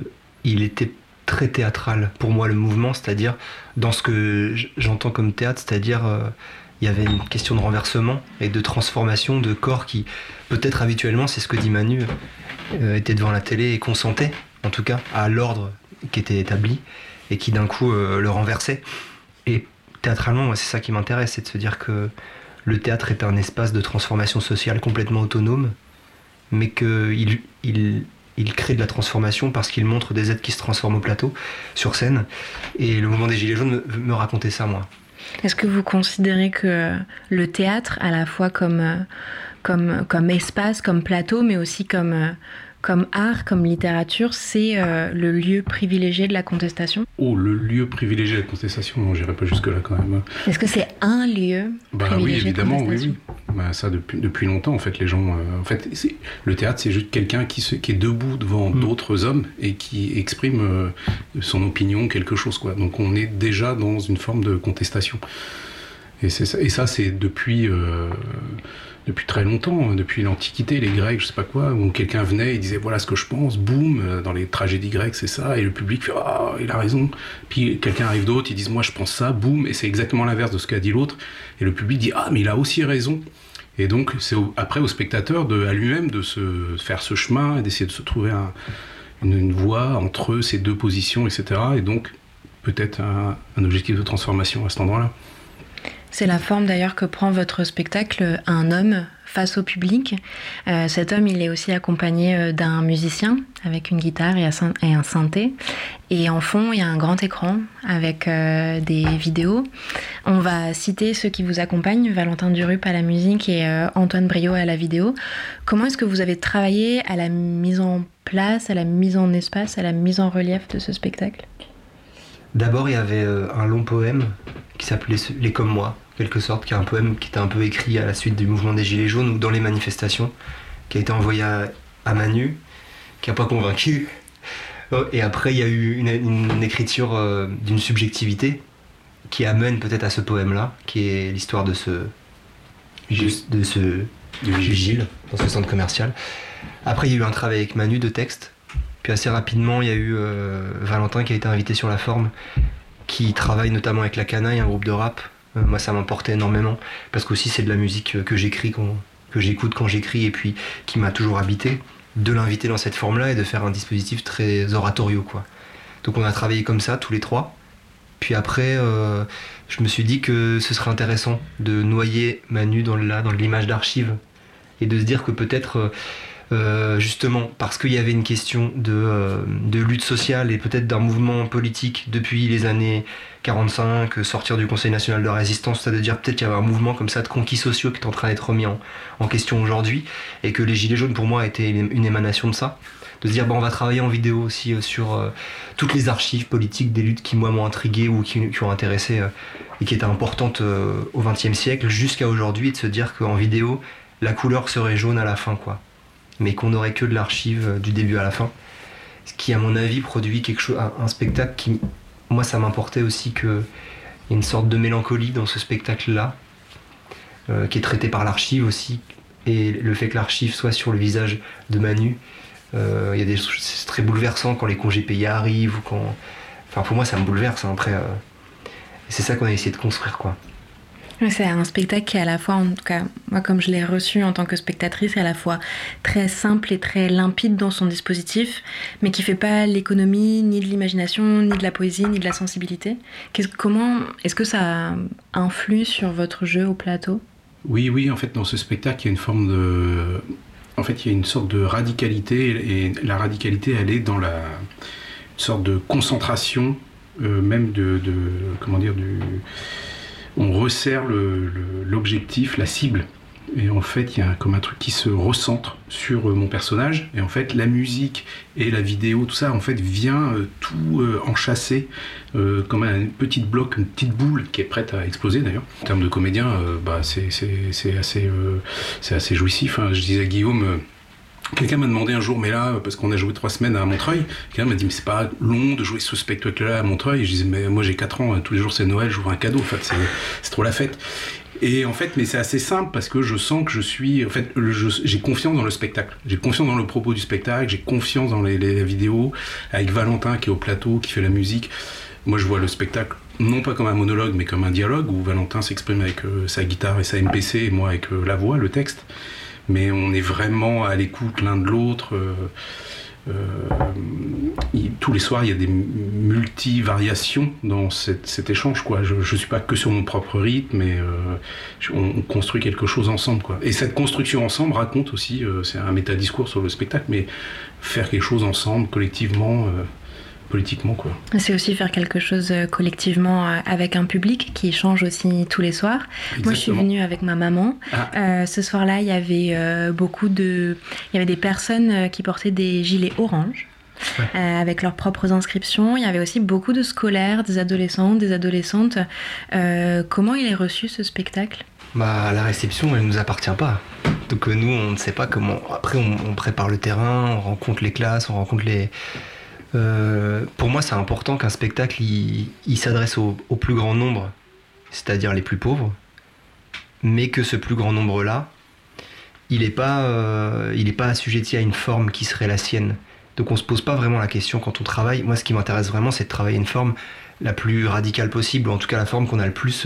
il était très théâtral pour moi le mouvement, c'est-à-dire dans ce que j'entends comme théâtre, c'est-à-dire il y avait une question de renversement et de transformation de corps qui peut-être habituellement, c'est ce que dit Manu, euh, était devant la télé et consentait en tout cas à l'ordre qui était établi et qui d'un coup euh, le renversait. Et théâtralement, moi c'est ça qui m'intéresse, c'est de se dire que le théâtre est un espace de transformation sociale complètement autonome, mais qu'il il, crée de la transformation parce qu'il montre des êtres qui se transforment au plateau, sur scène. Et le mouvement des Gilets jaunes me, racontait ça, moi. Est-ce que vous considérez que le théâtre, à la fois comme, euh, comme, espace, comme plateau, mais aussi comme, euh, comme art, comme littérature, c'est euh, le lieu privilégié de la contestation Oh, le lieu privilégié de la contestation, non, j'irai pas jusque-là quand même. Est-ce que c'est un lieu bah, Oui, évidemment, oui, oui. Bah, ça, depuis, depuis longtemps, en fait, les gens. Euh, en fait, le théâtre, c'est juste quelqu'un qui, qui est debout devant mm. d'autres hommes et qui exprime euh, son opinion, quelque chose, quoi. Donc on est déjà dans une forme de contestation. Et, ça, et ça, c'est depuis depuis très longtemps, hein, depuis l'Antiquité, les Grecs, je sais pas quoi, où quelqu'un venait et disait voilà ce que je pense, boum, euh, dans les tragédies grecques c'est ça, et le public fait ah il a raison. Puis quelqu'un arrive d'autre, ils disent moi je pense ça, boum, et c'est exactement l'inverse de ce qu'a dit l'autre, et le public dit ah mais il a aussi raison. Et donc c'est après au spectateur de, à lui-même de se faire ce chemin et d'essayer de se trouver une, voie entre ces deux positions, etc. Et donc peut-être un objectif de transformation à cet endroit-là. C'est la forme d'ailleurs que prend votre spectacle Un homme face au public. Euh, cet homme, il est aussi accompagné euh, d'un musicien avec une guitare et un synthé. Et en fond, il y a un grand écran avec euh, des vidéos. On va citer ceux qui vous accompagnent, Valentin Durup à la musique et Antoine Brio à la vidéo. Comment est-ce que vous avez travaillé à la mise en place, à la mise en espace, à la mise en relief de ce spectacle? D'abord, il y avait un long poème qui s'appelait Les comme moi, quelque sorte, qui est un poème qui était un peu écrit à la suite du mouvement des Gilets jaunes ou dans les manifestations, qui a été envoyé à, Manu, qui n'a pas convaincu. Oh, et après, il y a eu une, écriture euh, d'une subjectivité qui amène peut-être à ce poème-là, qui est l'histoire de ce, de ce vigile dans ce centre commercial. Après, il y a eu un travail avec Manu de texte. Puis assez rapidement, il y a eu euh, Valentin qui a été invité sur la forme, qui travaille notamment avec la Canaille, un groupe de rap, euh, moi, ça m'importait énormément parce qu'aussi c'est de la musique euh, que j'écris, que j'écoute quand j'écris et puis qui m'a toujours habité. De l'inviter dans cette forme-là et de faire un dispositif très oratorio, quoi. Donc on a travaillé comme ça tous les trois. Puis après, je me suis dit que ce serait intéressant de noyer Manu dans dans l'image d'archive et de se dire que peut-être justement parce qu'il y avait une question de, de lutte sociale et peut-être d'un mouvement politique depuis les années 45, sortir du Conseil national de résistance, c'est-à-dire peut-être qu'il y avait un mouvement comme ça de conquis sociaux qui est en train d'être remis en, question aujourd'hui, et que les Gilets jaunes pour moi étaient une, émanation de ça. De se dire, on va travailler en vidéo aussi euh, sur euh, toutes les archives politiques des luttes qui moi m'ont intrigué ou qui, ont intéressé euh, et qui étaient importantes au XXe siècle jusqu'à aujourd'hui, de se dire qu'en vidéo, la couleur serait jaune à la fin, quoi. Mais qu'on n'aurait que de l'archive du début à la fin. Ce qui, à mon avis, produit quelque chose, un spectacle qui moi, ça m'importait aussi qu'il y ait une sorte de mélancolie dans ce spectacle-là, euh, qui est traité par l'archive aussi. Et le fait que l'archive soit sur le visage de Manu, euh, a c'est très bouleversant quand les congés payés arrivent ou quand. Enfin, pour moi, ça me bouleverse. Hein, après, euh, c'est ça qu'on a essayé de construire, quoi. C'est un spectacle qui est à la fois, en tout cas, moi comme je l'ai reçu en tant que spectatrice, est à la fois très simple et très limpide dans son dispositif, mais qui fait pas l'économie ni de l'imagination, ni de la poésie, ni de la sensibilité. comment est-ce que ça influe sur votre jeu au plateau? Oui, oui, en fait, dans ce spectacle, il y a une forme de, en fait, il y a une sorte de radicalité, et la radicalité, elle est dans la sorte de concentration, euh, même de, de, comment dire, du on resserre l'objectif, la cible. Et en fait, il y a comme un truc qui se recentre sur euh, mon personnage. Et en fait, la musique et la vidéo, tout ça, en fait, vient euh, tout euh, enchasser comme un petit bloc, une petite boule qui est prête à exploser d'ailleurs. En termes de comédien, bah, c'est assez, assez jouissif. Hein. Je disais à Guillaume Quelqu'un m'a demandé un jour, mais là, parce qu'on a joué trois semaines à Montreuil, quelqu'un m'a dit, mais c'est pas long de jouer ce spectacle-là à Montreuil. Et je disais, mais moi j'ai 4 ans, tous les jours c'est Noël, j'ouvre un cadeau, en fait, c'est trop la fête. Et en fait, mais c'est assez simple parce que je sens que je suis, en fait, j'ai confiance dans le spectacle. J'ai confiance dans le propos du spectacle, j'ai confiance dans les, vidéos, avec Valentin qui est au plateau, qui fait la musique. Moi, je vois le spectacle non pas comme un monologue, mais comme un dialogue où Valentin s'exprime avec euh, sa guitare et sa MPC et moi avec euh, la voix, le texte mais on est vraiment à l'écoute l'un de l'autre. Euh, euh, tous les soirs, il y a des multivariations dans cet échange. Je ne suis pas que sur mon propre rythme, mais euh, on, construit quelque chose ensemble. Et cette construction ensemble raconte aussi, c'est un métadiscours sur le spectacle, mais faire quelque chose ensemble, collectivement, politiquement. quoi. C'est aussi faire quelque chose euh, collectivement euh, avec un public qui change aussi tous les soirs. Moi, je suis venue avec ma maman. Ah. Euh, ce soir-là, il y avait beaucoup de... Il y avait des personnes qui portaient des gilets orange. avec leurs propres inscriptions. Il y avait aussi beaucoup de scolaires, des adolescents, des adolescentes. comment il est reçu ce spectacle? Bah, La réception, elle ne nous appartient pas. Donc nous, on ne sait pas comment... Après, on prépare le terrain, on rencontre les classes, on rencontre les, euh, pour moi, c'est important qu'un spectacle il, s'adresse au, plus grand nombre, c'est-à-dire les plus pauvres, mais que ce plus grand nombre-là, il n'est pas, euh, pas assujetti à une forme qui serait la sienne. Donc on se pose pas vraiment la question quand on travaille. Moi, ce qui m'intéresse vraiment, c'est de travailler une forme la plus radicale possible, ou en tout cas la forme qu'on a le plus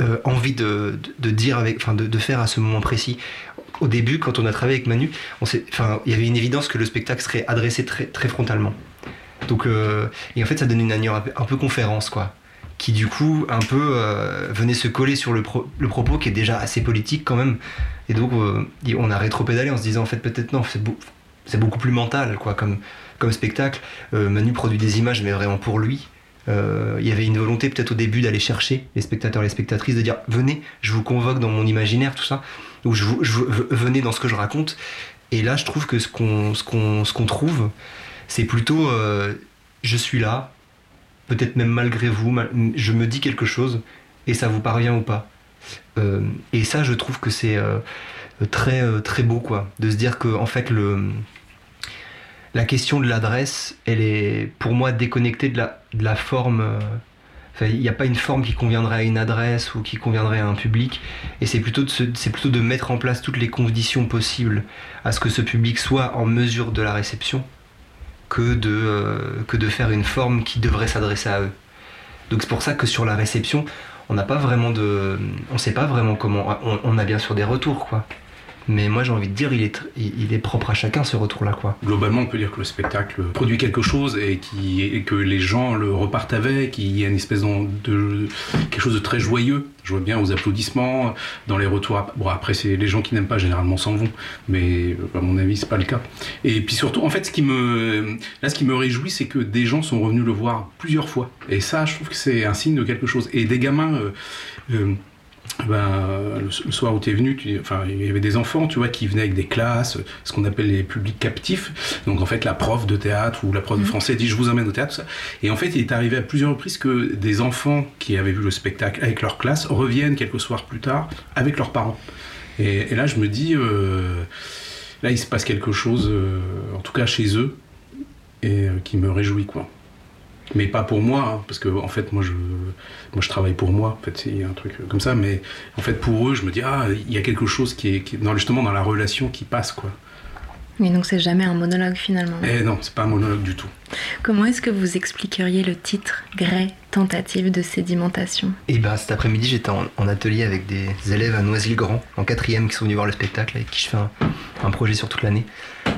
euh, envie de, dire avec, enfin de, faire à ce moment précis au début, quand on a travaillé avec Manu, on il y avait une évidence que le spectacle serait adressé très, très frontalement. Donc, euh, et en fait, ça donne une allure un peu conférence, quoi. qui du coup un peu euh, venait se coller sur le, propos qui est déjà assez politique quand même. Et donc euh, on a rétro-pédalé en se disant en fait peut-être non, c'est, beaucoup plus mental quoi comme, comme spectacle. Manu produit des images mais vraiment pour lui. Il y avait une volonté peut-être au début d'aller chercher les spectateurs les spectatrices, de dire venez, je vous convoque dans mon imaginaire, tout ça, ou je, je venez dans ce que je raconte. Et là je trouve que ce qu'on, ce qu'on, ce qu'on trouve, c'est plutôt je suis là, peut-être même malgré vous, je me dis quelque chose et ça vous parvient ou pas. Euh, et ça, je trouve que c'est euh, très euh, très beau, quoi, de se dire que en fait le la question de l'adresse, elle est pour moi déconnectée de la, de la forme. Il n'y a pas une forme qui conviendrait à une adresse ou qui conviendrait à un public. Et c'est plutôt, de plutôt de mettre en place toutes les conditions possibles à ce que ce public soit en mesure de la réception que de, euh, que de faire une forme qui devrait s'adresser à eux. Donc c'est pour ça que sur la réception, on n'a pas vraiment de. On sait pas vraiment comment. On, a bien sûr des retours, quoi. Mais moi, j'ai envie de dire, il est, il est propre à chacun ce retour-là, quoi. Globalement, on peut dire que le spectacle produit quelque chose et, que les gens le repartent avec. Il y a une espèce de, quelque chose de très joyeux. Je vois bien aux applaudissements, dans les retours. Bon, après, c'est les gens qui n'aiment pas généralement s'en vont, mais à mon avis, c'est pas le cas. Et puis surtout, en fait, ce qui me, là, ce qui me réjouit, c'est que des gens sont revenus le voir plusieurs fois. Et ça, je trouve que c'est un signe de quelque chose. Et des gamins. Euh, euh, ben, le, soir où tu es venu, enfin, il y avait des enfants, tu vois, qui venaient avec des classes, ce qu'on appelle les publics captifs. Donc, en fait, la prof de théâtre ou la prof de mhm. français dit Je vous emmène au théâtre. Ça. Et en fait, il est arrivé à plusieurs reprises que des enfants qui avaient vu le spectacle avec leur classe reviennent quelques soirs plus tard avec leurs parents. Et, là, je me dis euh, Là, il se passe quelque chose, euh, en tout cas chez eux, et euh, qui me réjouit, quoi mais pas pour moi, hein, parce que en fait, moi je, moi, je travaille pour moi, en fait, c'est un truc comme ça, mais en fait, pour eux, je me dis, ah, il y a quelque chose qui est, qui dans, justement dans la relation qui passe, quoi. Mais donc, c'est jamais un monologue finalement Eh non, c'est pas un monologue du tout. Comment est-ce que vous expliqueriez le titre Grey, tentative de sédimentation Eh ben, cet après-midi, j'étais en, atelier avec des élèves à Noisy-le-Grand, en quatrième, qui sont venus voir le spectacle, avec qui je fais un, projet sur toute l'année.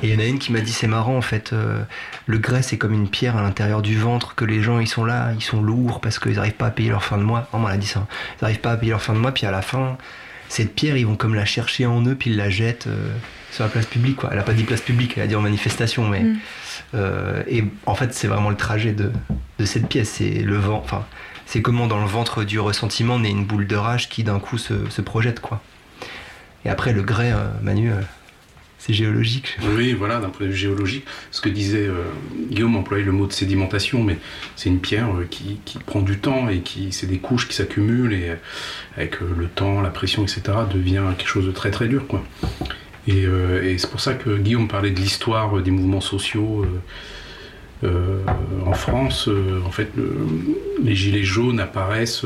Et il y en a une qui m'a dit, c'est marrant, en fait, euh, le grès, c'est comme une pierre à l'intérieur du ventre, que les gens, ils sont là, ils sont lourds parce qu'ils n'arrivent pas à payer leur fin de mois. Vraiment, elle a dit ça. Ils n'arrivent pas à payer leur fin de mois, puis à la fin, cette pierre, ils vont comme la chercher en eux, puis ils la jettent euh, sur la place publique. Quoi. Elle n'a pas dit place publique, elle a dit en manifestation, mais... Mm. Euh, et en fait, c'est vraiment le trajet de, cette pièce. C'est le vent. Enfin, c'est comment dans le ventre du ressentiment naît une boule de rage qui d'un coup se, projette, quoi. Et après, le grès, Manu, c'est géologique. Oui, voilà, d'un point de vue géologique. Ce que disait Guillaume employait le mot de sédimentation, mais c'est une pierre qui, prend du temps et qui, c'est des couches qui s'accumulent et avec le temps, la pression, etc., devient quelque chose de très très dur, quoi. Euh, et, c'est pour ça que Guillaume parlait de l'histoire des mouvements sociaux. Euh, euh, en France, en fait, les gilets jaunes apparaissent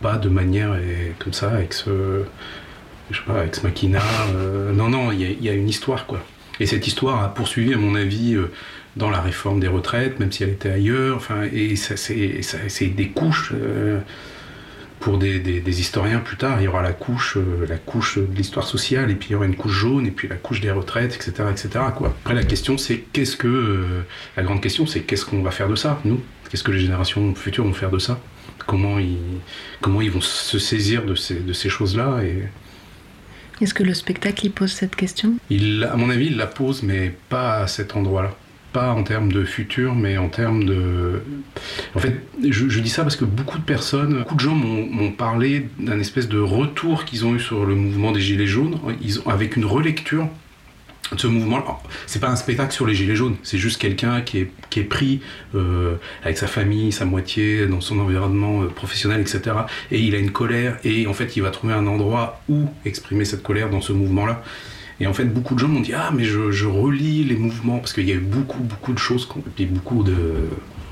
pas de manière comme ça, avec ce, je sais pas, ex machina. non, non, il y, a une histoire, quoi. Et cette histoire a poursuivi, à mon avis, dans la réforme des retraites, même si elle était ailleurs. Enfin, et ça, c'est des couches pour des, historiens plus tard, il y aura la couche, euh, la couche de l'histoire sociale, et puis il y aura une couche jaune, et puis la couche des retraites, etc. etc. Quoi. Après, la question, c'est qu'est-ce que. Euh, la grande question, c'est qu'est-ce qu'on va faire de ça, nous? Qu'est-ce que les générations futures vont faire de ça? Comment ils, comment ils vont se saisir de ces, de ces choses-là et... Est-ce que le spectacle, il pose cette question? Il, À mon avis, il la pose, mais pas à cet endroit-là. Pas en termes de futur, mais en termes de... En fait, je, dis ça parce que beaucoup de personnes, beaucoup de gens m'ont parlé d'un espèce de retour qu'ils ont eu sur le mouvement des Gilets jaunes, avec une relecture ce mouvement. C'est pas un spectacle sur les Gilets jaunes, c'est juste quelqu'un qui est, pris euh, avec sa famille, sa moitié, dans son environnement euh, professionnel, etc. Et il a une colère, et en fait, il va trouver un endroit où exprimer cette colère dans ce mouvement-là. Et en fait, beaucoup de gens m'ont dit Ah, mais je, relis les mouvements, parce qu'il y a eu beaucoup, beaucoup de choses, et puis beaucoup de,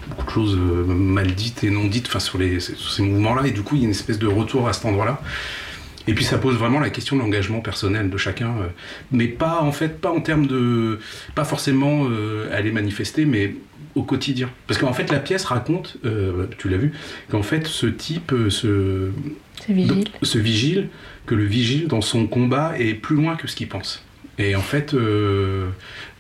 beaucoup de choses euh, mal dites et non dites enfin, sur ces mouvements-là, et du coup, il y a une espèce de retour à cet endroit-là. Et puis ça pose vraiment la question de l'engagement personnel de chacun, euh, mais pas en fait, pas en termes de, pas forcément euh, aller manifester, mais au quotidien. Parce qu'en fait, la pièce raconte, tu l'as vu, qu'en fait, ce type, ce, vigile. ce vigile, que le vigile, dans son combat, est plus loin que ce qu'il pense. Et en fait, euh,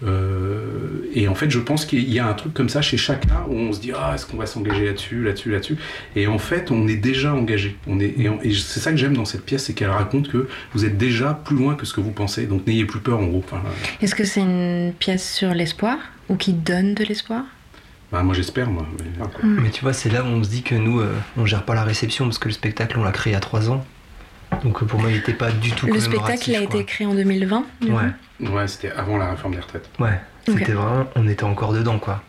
euh, et en fait, je pense qu'il y a un truc comme ça chez chacun où on se dit ah est-ce qu'on va s'engager là-dessus, là-dessus, là-dessus? Et en fait, on est déjà engagé. On est et, et c'est ça que j'aime dans cette pièce, c'est qu'elle raconte que vous êtes déjà plus loin que ce que vous pensez. Donc n'ayez plus peur en gros. Enfin, Est-ce que c'est une pièce sur l'espoir ou qui donne de l'espoir? Bah, moi j'espère moi. Mais, mais, tu vois, c'est là où on se dit que nous, euh, on gère pas la réception parce que le spectacle on l'a créé il y a trois ans. Donc pour moi, il n'était pas du tout Le spectacle a été créé en 2020 Ouais. Ouais, c'était avant la réforme des retraites. Ouais, c'était okay. vraiment, on était encore dedans quoi.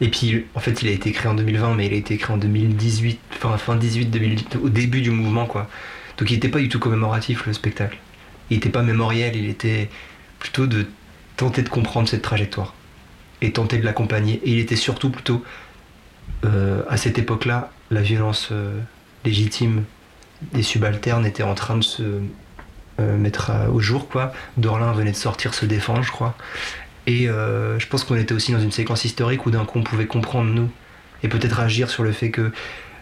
Et puis en fait, il a été créé en 2020, mais il a été créé en 2018, enfin fin 18, 2018, au début du mouvement quoi. Donc il n'était pas du tout commémoratif le spectacle. Il n'était pas mémoriel, il était plutôt de tenter de comprendre cette trajectoire et tenter de l'accompagner. Et il était surtout plutôt, euh, à cette époque-là, la violence euh, légitime des subalternes était en train de se euh, mettre au jour. quoi. Dorlin venait de sortir Se défendre, je crois. Et euh, je pense qu'on était aussi dans une séquence historique où d'un coup on pouvait comprendre, nous, et peut-être agir sur le fait que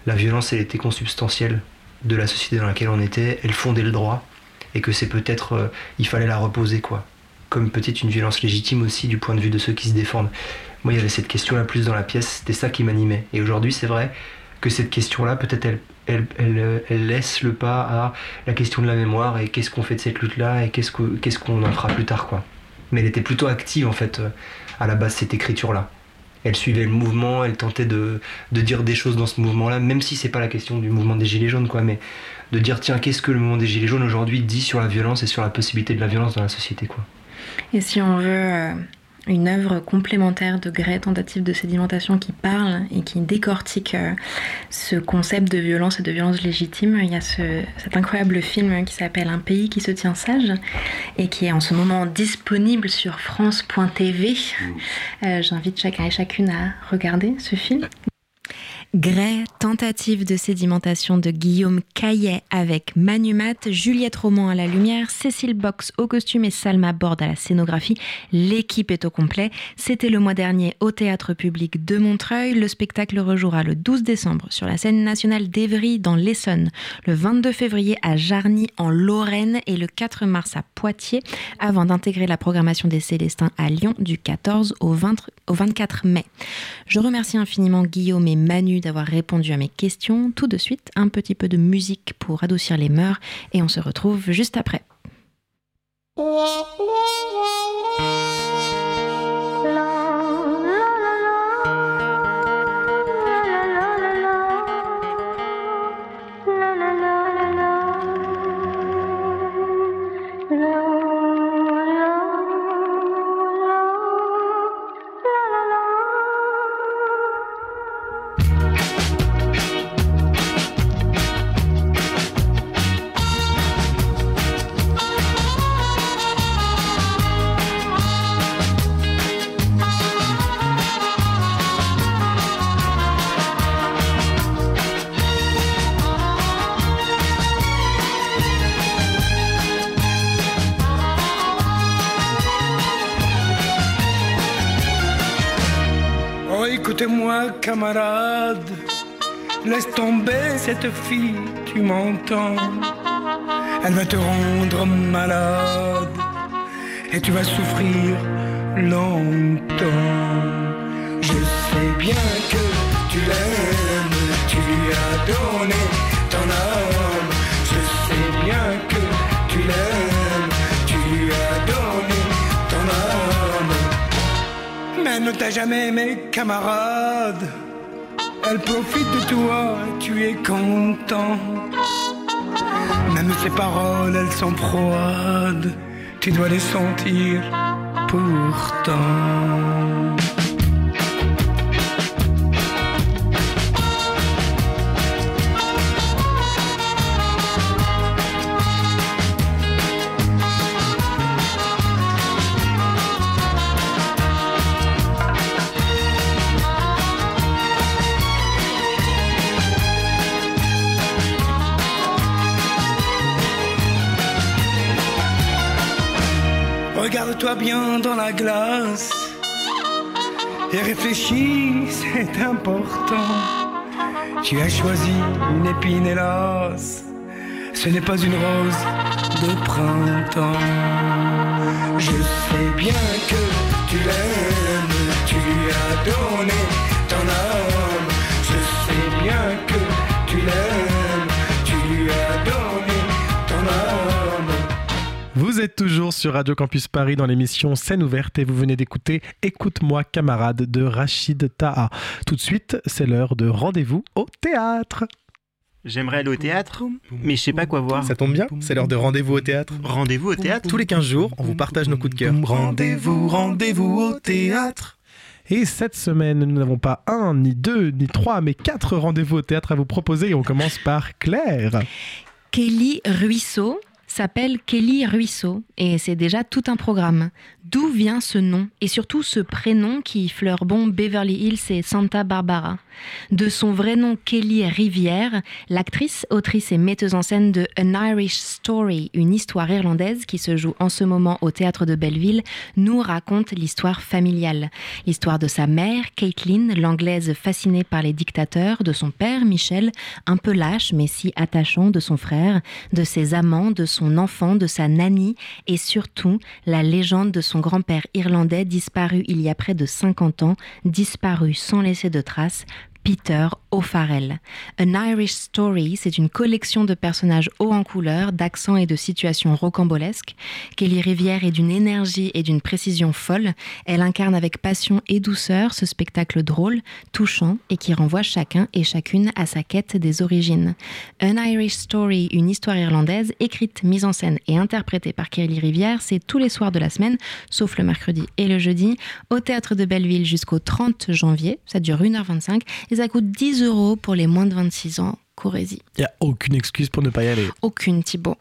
la violence, était consubstantielle de la société dans laquelle on était, elle fondait le droit, et que c'est peut-être, euh, il fallait la reposer, quoi comme peut-être une violence légitime aussi du point de vue de ceux qui se défendent. Moi, il y avait cette question-là plus dans la pièce, c'était ça qui m'animait. Et aujourd'hui, c'est vrai que cette question-là, peut-être elle, elle, laisse le pas à la question de la mémoire et qu'est-ce qu'on fait de cette lutte-là et qu'est-ce qu'on en fera plus tard, quoi. Mais elle était plutôt active, en fait, à la base, cette écriture-là. Elle suivait le mouvement, elle tentait de, de dire des choses dans ce mouvement-là, même si c'est pas la question du mouvement des Gilets jaunes, quoi, mais de dire, tiens, qu'est-ce que le mouvement des Gilets jaunes aujourd'hui dit sur la violence et sur la possibilité de la violence dans la société, quoi. Et si on veut euh, une œuvre complémentaire de Gray, tentative de sédimentation, qui parle et qui décortique euh, ce concept de violence et de violence légitime, il y a ce, cet incroyable film qui s'appelle Un pays qui se tient sage et qui est en ce moment disponible sur France.tv. Euh, J'invite chacun et chacune à regarder ce film. Grès, tentative de sédimentation de Guillaume Caillet avec Manumat, Juliette Roman à la lumière, Cécile Box au costume et Salma Borde à la scénographie. L'équipe est au complet. C'était le mois dernier au Théâtre Public de Montreuil. Le spectacle rejouera le 12 décembre sur la scène nationale d'Evry dans l'Essonne, le 22 février à Jarny en Lorraine et le 4 mars à Poitiers avant d'intégrer la programmation des Célestins à Lyon du 14 au, 20, au 24 mai. Je remercie infiniment Guillaume et Manu d'avoir répondu à mes questions. Tout de suite, un petit peu de musique pour adoucir les mœurs et on se retrouve juste après. Écoute-moi, camarade, laisse tomber cette fille, tu m'entends Elle va te rendre malade et tu vas souffrir longtemps. Je sais bien que tu l'aimes, tu as donné elle ne t'a jamais aimé, camarade. Elle profite de toi, tu es content. Même ses paroles, elles sont froides. Tu dois les sentir pourtant. Regarde-toi bien dans la glace et réfléchis, c'est important. Tu as choisi une épine, hélas, ce n'est pas une rose de printemps. Je sais bien que tu l'aimes, tu as donné ton âme. Je sais bien que Vous êtes toujours sur Radio Campus Paris dans l'émission Scène ouverte et vous venez d'écouter Écoute-moi camarade de Rachid Taha. Tout de suite, c'est l'heure de rendez-vous au théâtre. J'aimerais aller au théâtre, mais je sais pas quoi voir. Ça tombe bien, c'est l'heure de rendez-vous au théâtre. Rendez-vous au théâtre Tous les 15 jours, on vous partage nos coups de cœur. Rendez-vous, rendez-vous au théâtre. Et cette semaine, nous n'avons pas un, ni deux, ni trois, mais quatre rendez-vous au théâtre à vous proposer et on commence par Claire. Kelly Ruisseau s'appelle Kelly Ruisseau et c'est déjà tout un programme. D'où vient ce nom et surtout ce prénom qui fleure bon Beverly Hills et Santa Barbara? De son vrai nom Kelly Rivière, l'actrice, autrice et metteuse en scène de An Irish Story, une histoire irlandaise qui se joue en ce moment au théâtre de Belleville, nous raconte l'histoire familiale. L'histoire de sa mère, Caitlin, l'anglaise fascinée par les dictateurs, de son père, Michel, un peu lâche mais si attachant, de son frère, de ses amants, de son enfant, de sa nanny et surtout la légende de son grand-père irlandais disparu il y a près de 50 ans, disparu sans laisser de traces, Peter O'Farrell. An Irish Story, c'est une collection de personnages hauts en couleur, d'accents et de situations rocambolesques. Kelly Rivière est d'une énergie et d'une précision folle. Elle incarne avec passion et douceur ce spectacle drôle, touchant et qui renvoie chacun et chacune à sa quête des origines. An Irish Story, une histoire irlandaise, écrite, mise en scène et interprétée par Kelly Rivière, c'est tous les soirs de la semaine, sauf le mercredi et le jeudi, au théâtre de Belleville jusqu'au 30 janvier. Ça dure 1h25 et ça coûte 10 euros pour les moins de 26 ans. Corésie. Il n'y a aucune excuse pour ne pas y aller. Aucune, Thibaut.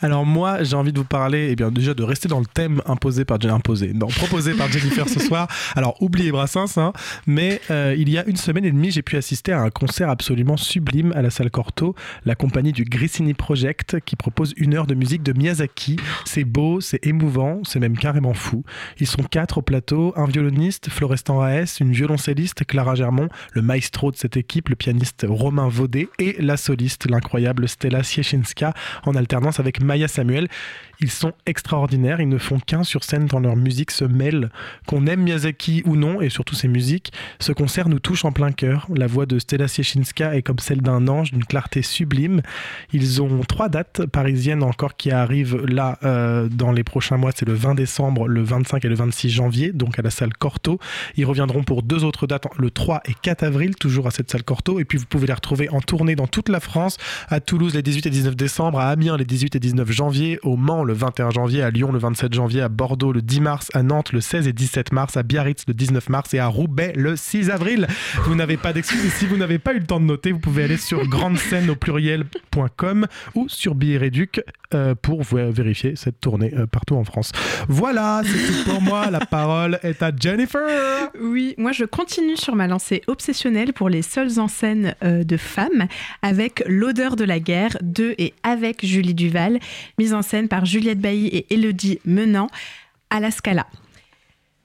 Alors moi, j'ai envie de vous parler, et bien déjà de rester dans le thème imposé par imposé, non, proposé par Jennifer ce soir. Alors oubliez Brassens, hein, mais euh, il y a une semaine et demie, j'ai pu assister à un concert absolument sublime à la salle Corto, la compagnie du Grissini Project qui propose une heure de musique de Miyazaki. C'est beau, c'est émouvant, c'est même carrément fou. Ils sont quatre au plateau, un violoniste, Florestan Raes, une violoncelliste, Clara Germont, le maestro de cette équipe, le pianiste Romain Vaudet et la soliste, l'incroyable Stella Siechinska, en alternance avec Maya Samuel. Ils sont extraordinaires, ils ne font qu'un sur scène dans leur musique se mêle. Qu'on aime Miyazaki ou non, et surtout ses musiques, ce concert nous touche en plein cœur. La voix de Stella Siechinska est comme celle d'un ange, d'une clarté sublime. Ils ont trois dates parisiennes encore qui arrivent là euh, dans les prochains mois. C'est le 20 décembre, le 25 et le 26 janvier, donc à la salle Corto. Ils reviendront pour deux autres dates, le 3 et 4 avril, toujours à cette salle Corto. Et puis vous pouvez les retrouver en tournée dans toute la France, à Toulouse les 18 et 19 décembre, à Amiens les 18 et 19 janvier, au Mans le 21 janvier, à Lyon le 27 janvier, à Bordeaux le 10 mars, à Nantes le 16 et 17 mars, à Biarritz le 19 mars et à Roubaix le 6 avril. Vous n'avez pas d'excuses et si vous n'avez pas eu le temps de noter, vous pouvez aller sur grande scène au pluriel.com ou sur Billet Réduc euh, pour vérifier cette tournée euh, partout en France. Voilà, c'est tout pour moi. La parole est à Jennifer. Oui, moi je continue sur ma lancée obsessionnelle pour les seules en scène euh, de femmes avec L'odeur de la guerre de et avec Julie Duval, mise en scène par Juliette Bailly et Elodie Menant à la Scala.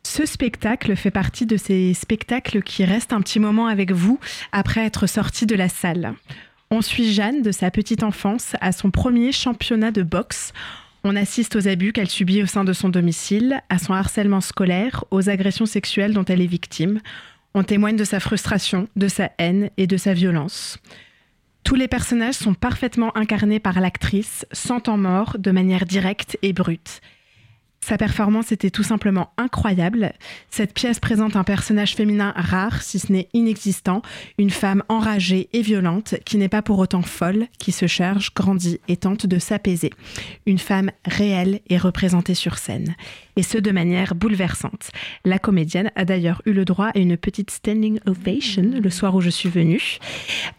Ce spectacle fait partie de ces spectacles qui restent un petit moment avec vous après être sorti de la salle. On suit Jeanne de sa petite enfance à son premier championnat de boxe. On assiste aux abus qu'elle subit au sein de son domicile, à son harcèlement scolaire, aux agressions sexuelles dont elle est victime. On témoigne de sa frustration, de sa haine et de sa violence. Tous les personnages sont parfaitement incarnés par l'actrice, sans temps mort, de manière directe et brute. Sa performance était tout simplement incroyable. Cette pièce présente un personnage féminin rare, si ce n'est inexistant, une femme enragée et violente, qui n'est pas pour autant folle, qui se cherche, grandit et tente de s'apaiser. Une femme réelle et représentée sur scène. Et ce de manière bouleversante. La comédienne a d'ailleurs eu le droit à une petite standing ovation le soir où je suis venue.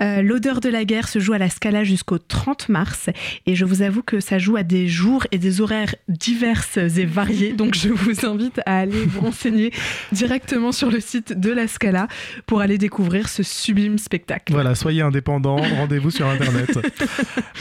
Euh, L'odeur de la guerre se joue à la Scala jusqu'au 30 mars et je vous avoue que ça joue à des jours et des horaires diverses et variés. Donc je vous invite à aller vous renseigner directement sur le site de la Scala pour aller découvrir ce sublime spectacle. Voilà, soyez indépendants, rendez-vous sur Internet.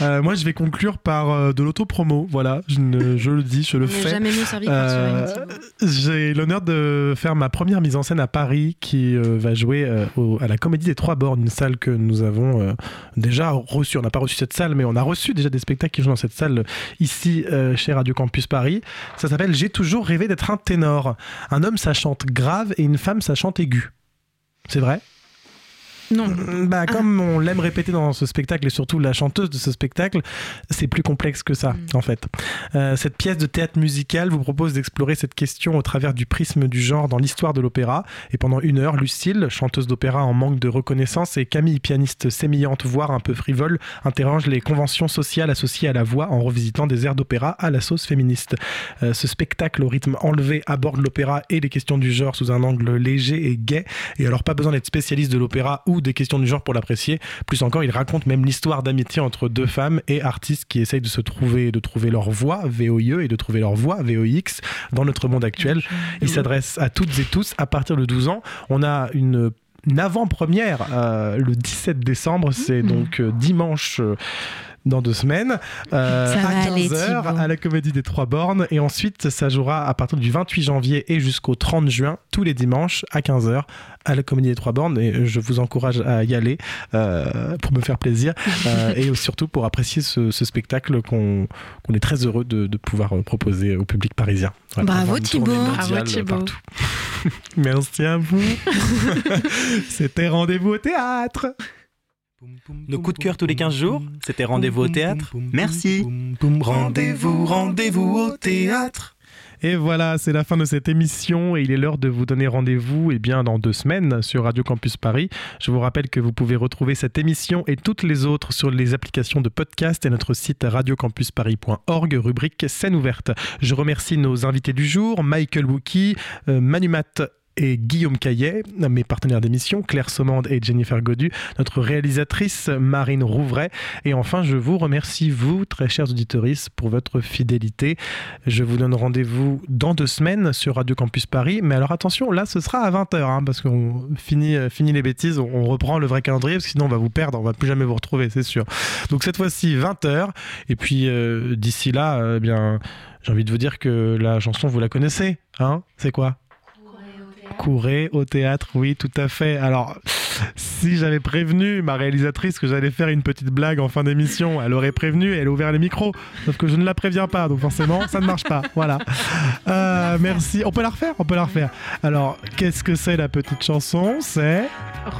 Euh, moi, je vais conclure par euh, de l'autopromo. Voilà, je, ne- je le dis, je le fais. jamais mieux servi soi-même. Euh, J'ai l'honneur de faire ma première mise en scène à Paris qui euh, va jouer euh, à la Comédie des Trois Bornes, une salle que nous avons déjà reçue. On n'a pas reçu cette salle, mais on a reçu déjà des spectacles qui jouent dans cette salle ici chez Radio Campus Paris. Ça s'appelle J'ai toujours rêvé d'être un ténor. Un homme, ça chante grave et une femme, ça chante aigu. C'est vrai? Non. Bah, comme on l'aime répéter dans ce spectacle et surtout la chanteuse de ce spectacle, c'est plus complexe que ça en fait. Euh, cette pièce de théâtre musical vous propose d'explorer cette question au travers du prisme du genre dans l'histoire de l'opéra. Et pendant une heure, Lucille, chanteuse d'opéra en manque de reconnaissance, et Camille, pianiste sémillante, voire un peu frivole, interrogent les conventions sociales associées à la voix en revisitant des airs d'opéra à la sauce féministe. Euh, ce spectacle au rythme enlevé aborde l'opéra et les questions du genre sous un angle léger et gai. Et alors pas besoin d'être spécialiste de l'opéra ou des questions du genre pour l'apprécier. Plus encore, il raconte même l'histoire d'amitié entre deux femmes et artistes qui essayent de se trouver, de trouver leur voix VOIE et de trouver leur voix VOX dans notre monde actuel. Il s'adresse à toutes et tous à partir de 12 ans. On a une une avant-première euh, le 17 décembre, c'est donc euh, dimanche euh, dans deux semaines euh, à va aller, 15h Thibaut. à la Comédie des Trois Bornes et ensuite ça jouera à partir du 28 janvier et jusqu'au 30 juin tous les dimanches à 15h à la Comédie des Trois Bornes et je vous encourage à y aller euh, pour me faire plaisir euh, et surtout pour apprécier ce, ce spectacle qu'on qu'on est très heureux de, de pouvoir proposer au public parisien. Bravo, une tournée Thibaut. Bravo, Thibaut. Merci à vous. C'était rendez-vous au théâtre. Nos coups de cœur tous les 15 jours, c'était rendez-vous au théâtre. Merci. Rendez-vous, rendez-vous au théâtre. Et voilà, c'est la fin de cette émission et il est l'heure de vous donner rendez-vous eh bien, dans deux semaines sur Radio Campus Paris. Je vous rappelle que vous pouvez retrouver cette émission et toutes les autres sur les applications de podcast et notre site radiocampusparis.org, rubrique scène ouverte. Je remercie nos invités du jour, Michael Wookie, euh, Manumat et Guillaume Caillet, mes partenaires d'émission, Claire Sommande et Jennifer Godu, notre réalisatrice Marine Rouvray. Et enfin, je vous remercie, vous, très chers auditoristes, pour votre fidélité. Je vous donne rendez-vous dans deux semaines sur Radio Campus Paris. Mais alors attention, là, ce sera à 20h, parce qu'on finit, euh, les bêtises, on, on reprend le vrai calendrier, parce que sinon on va vous perdre, on va plus jamais vous retrouver, c'est sûr. Donc cette fois-ci, 20h. Et puis euh, d'ici là, euh, eh bien, j'ai envie de vous dire que la chanson, vous la connaissez. Hein? C'est quoi? Courez au théâtre, oui, tout à fait. Alors, si j'avais prévenu ma réalisatrice que j'allais faire une petite blague en fin d'émission, elle aurait prévenu et elle a ouvert les micros. Sauf que je ne la préviens pas, donc forcément, ça ne marche pas. Voilà. Euh, merci. On peut la refaire? On peut la refaire. Alors, qu'est-ce que c'est la petite chanson? C'est.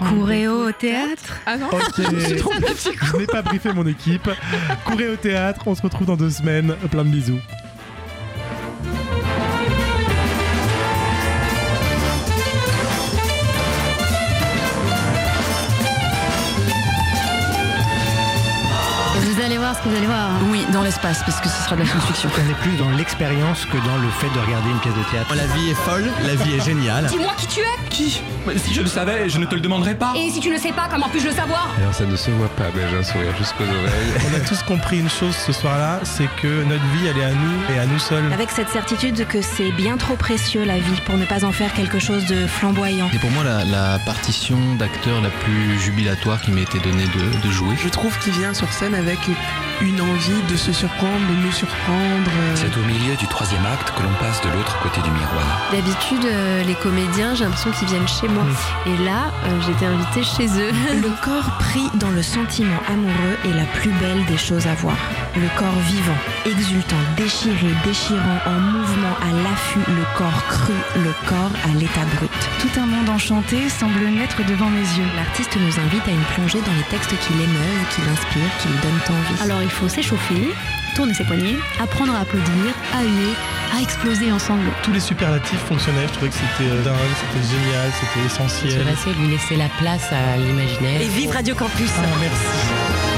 Courez-au au théâtre Ah non Ok. Je n'ai pas briefé mon équipe. Courez au théâtre. On se retrouve dans deux semaines. Plein de bisous. Ce que vous allez voir. Oui, dans l'espace, parce que ce sera de la science-fiction. On est plus dans l'expérience que dans le fait de regarder une pièce de théâtre. La vie est folle, la vie est géniale. Dis-moi qui tu es Qui? Si je le savais, je ne te le demanderais pas. Et si tu ne sais pas, comment puis-je le savoir? Alors ça ne se voit pas, mais j'ai un sourire jusqu'aux oreilles. On a tous compris une chose ce soir-là, c'est que notre vie, elle est à nous et à nous seuls. Avec cette certitude que c'est bien trop précieux la vie pour ne pas en faire quelque chose de flamboyant. C'est pour moi la, la partition d'acteur la plus jubilatoire qui m'a été donnée de, de jouer. Je trouve qu'il vient sur scène avec une envie de se surprendre, de nous surprendre. C'est au milieu du troisième acte que l'on passe de l'autre côté du miroir. D'habitude, euh, les comédiens, j'ai l'impression qu'ils viennent chez moi. Et là, euh, j'étais invitée chez eux. Le corps pris dans le sentiment amoureux est la plus belle des choses à voir. Le corps vivant, exultant, déchiré, déchirant, en mouvement, à l'affût, le corps cru, le corps à l'état brut. Tout un monde enchanté semble naître devant mes yeux. L'artiste nous invite à une plongée dans les textes qui l'émeuvent, qui l'inspirent, qui lui donnent envie. Alors il faut s'échauffer, tourner ses poignets, apprendre à applaudir, à huer, à exploser en sanglots. Tous les superlatifs fonctionnaient, je trouvais que c'était euh, dingue, c'était génial, c'était essentiel. De lui laisser la place à l'imaginaire. Et vive Radio Campus Ah, merci.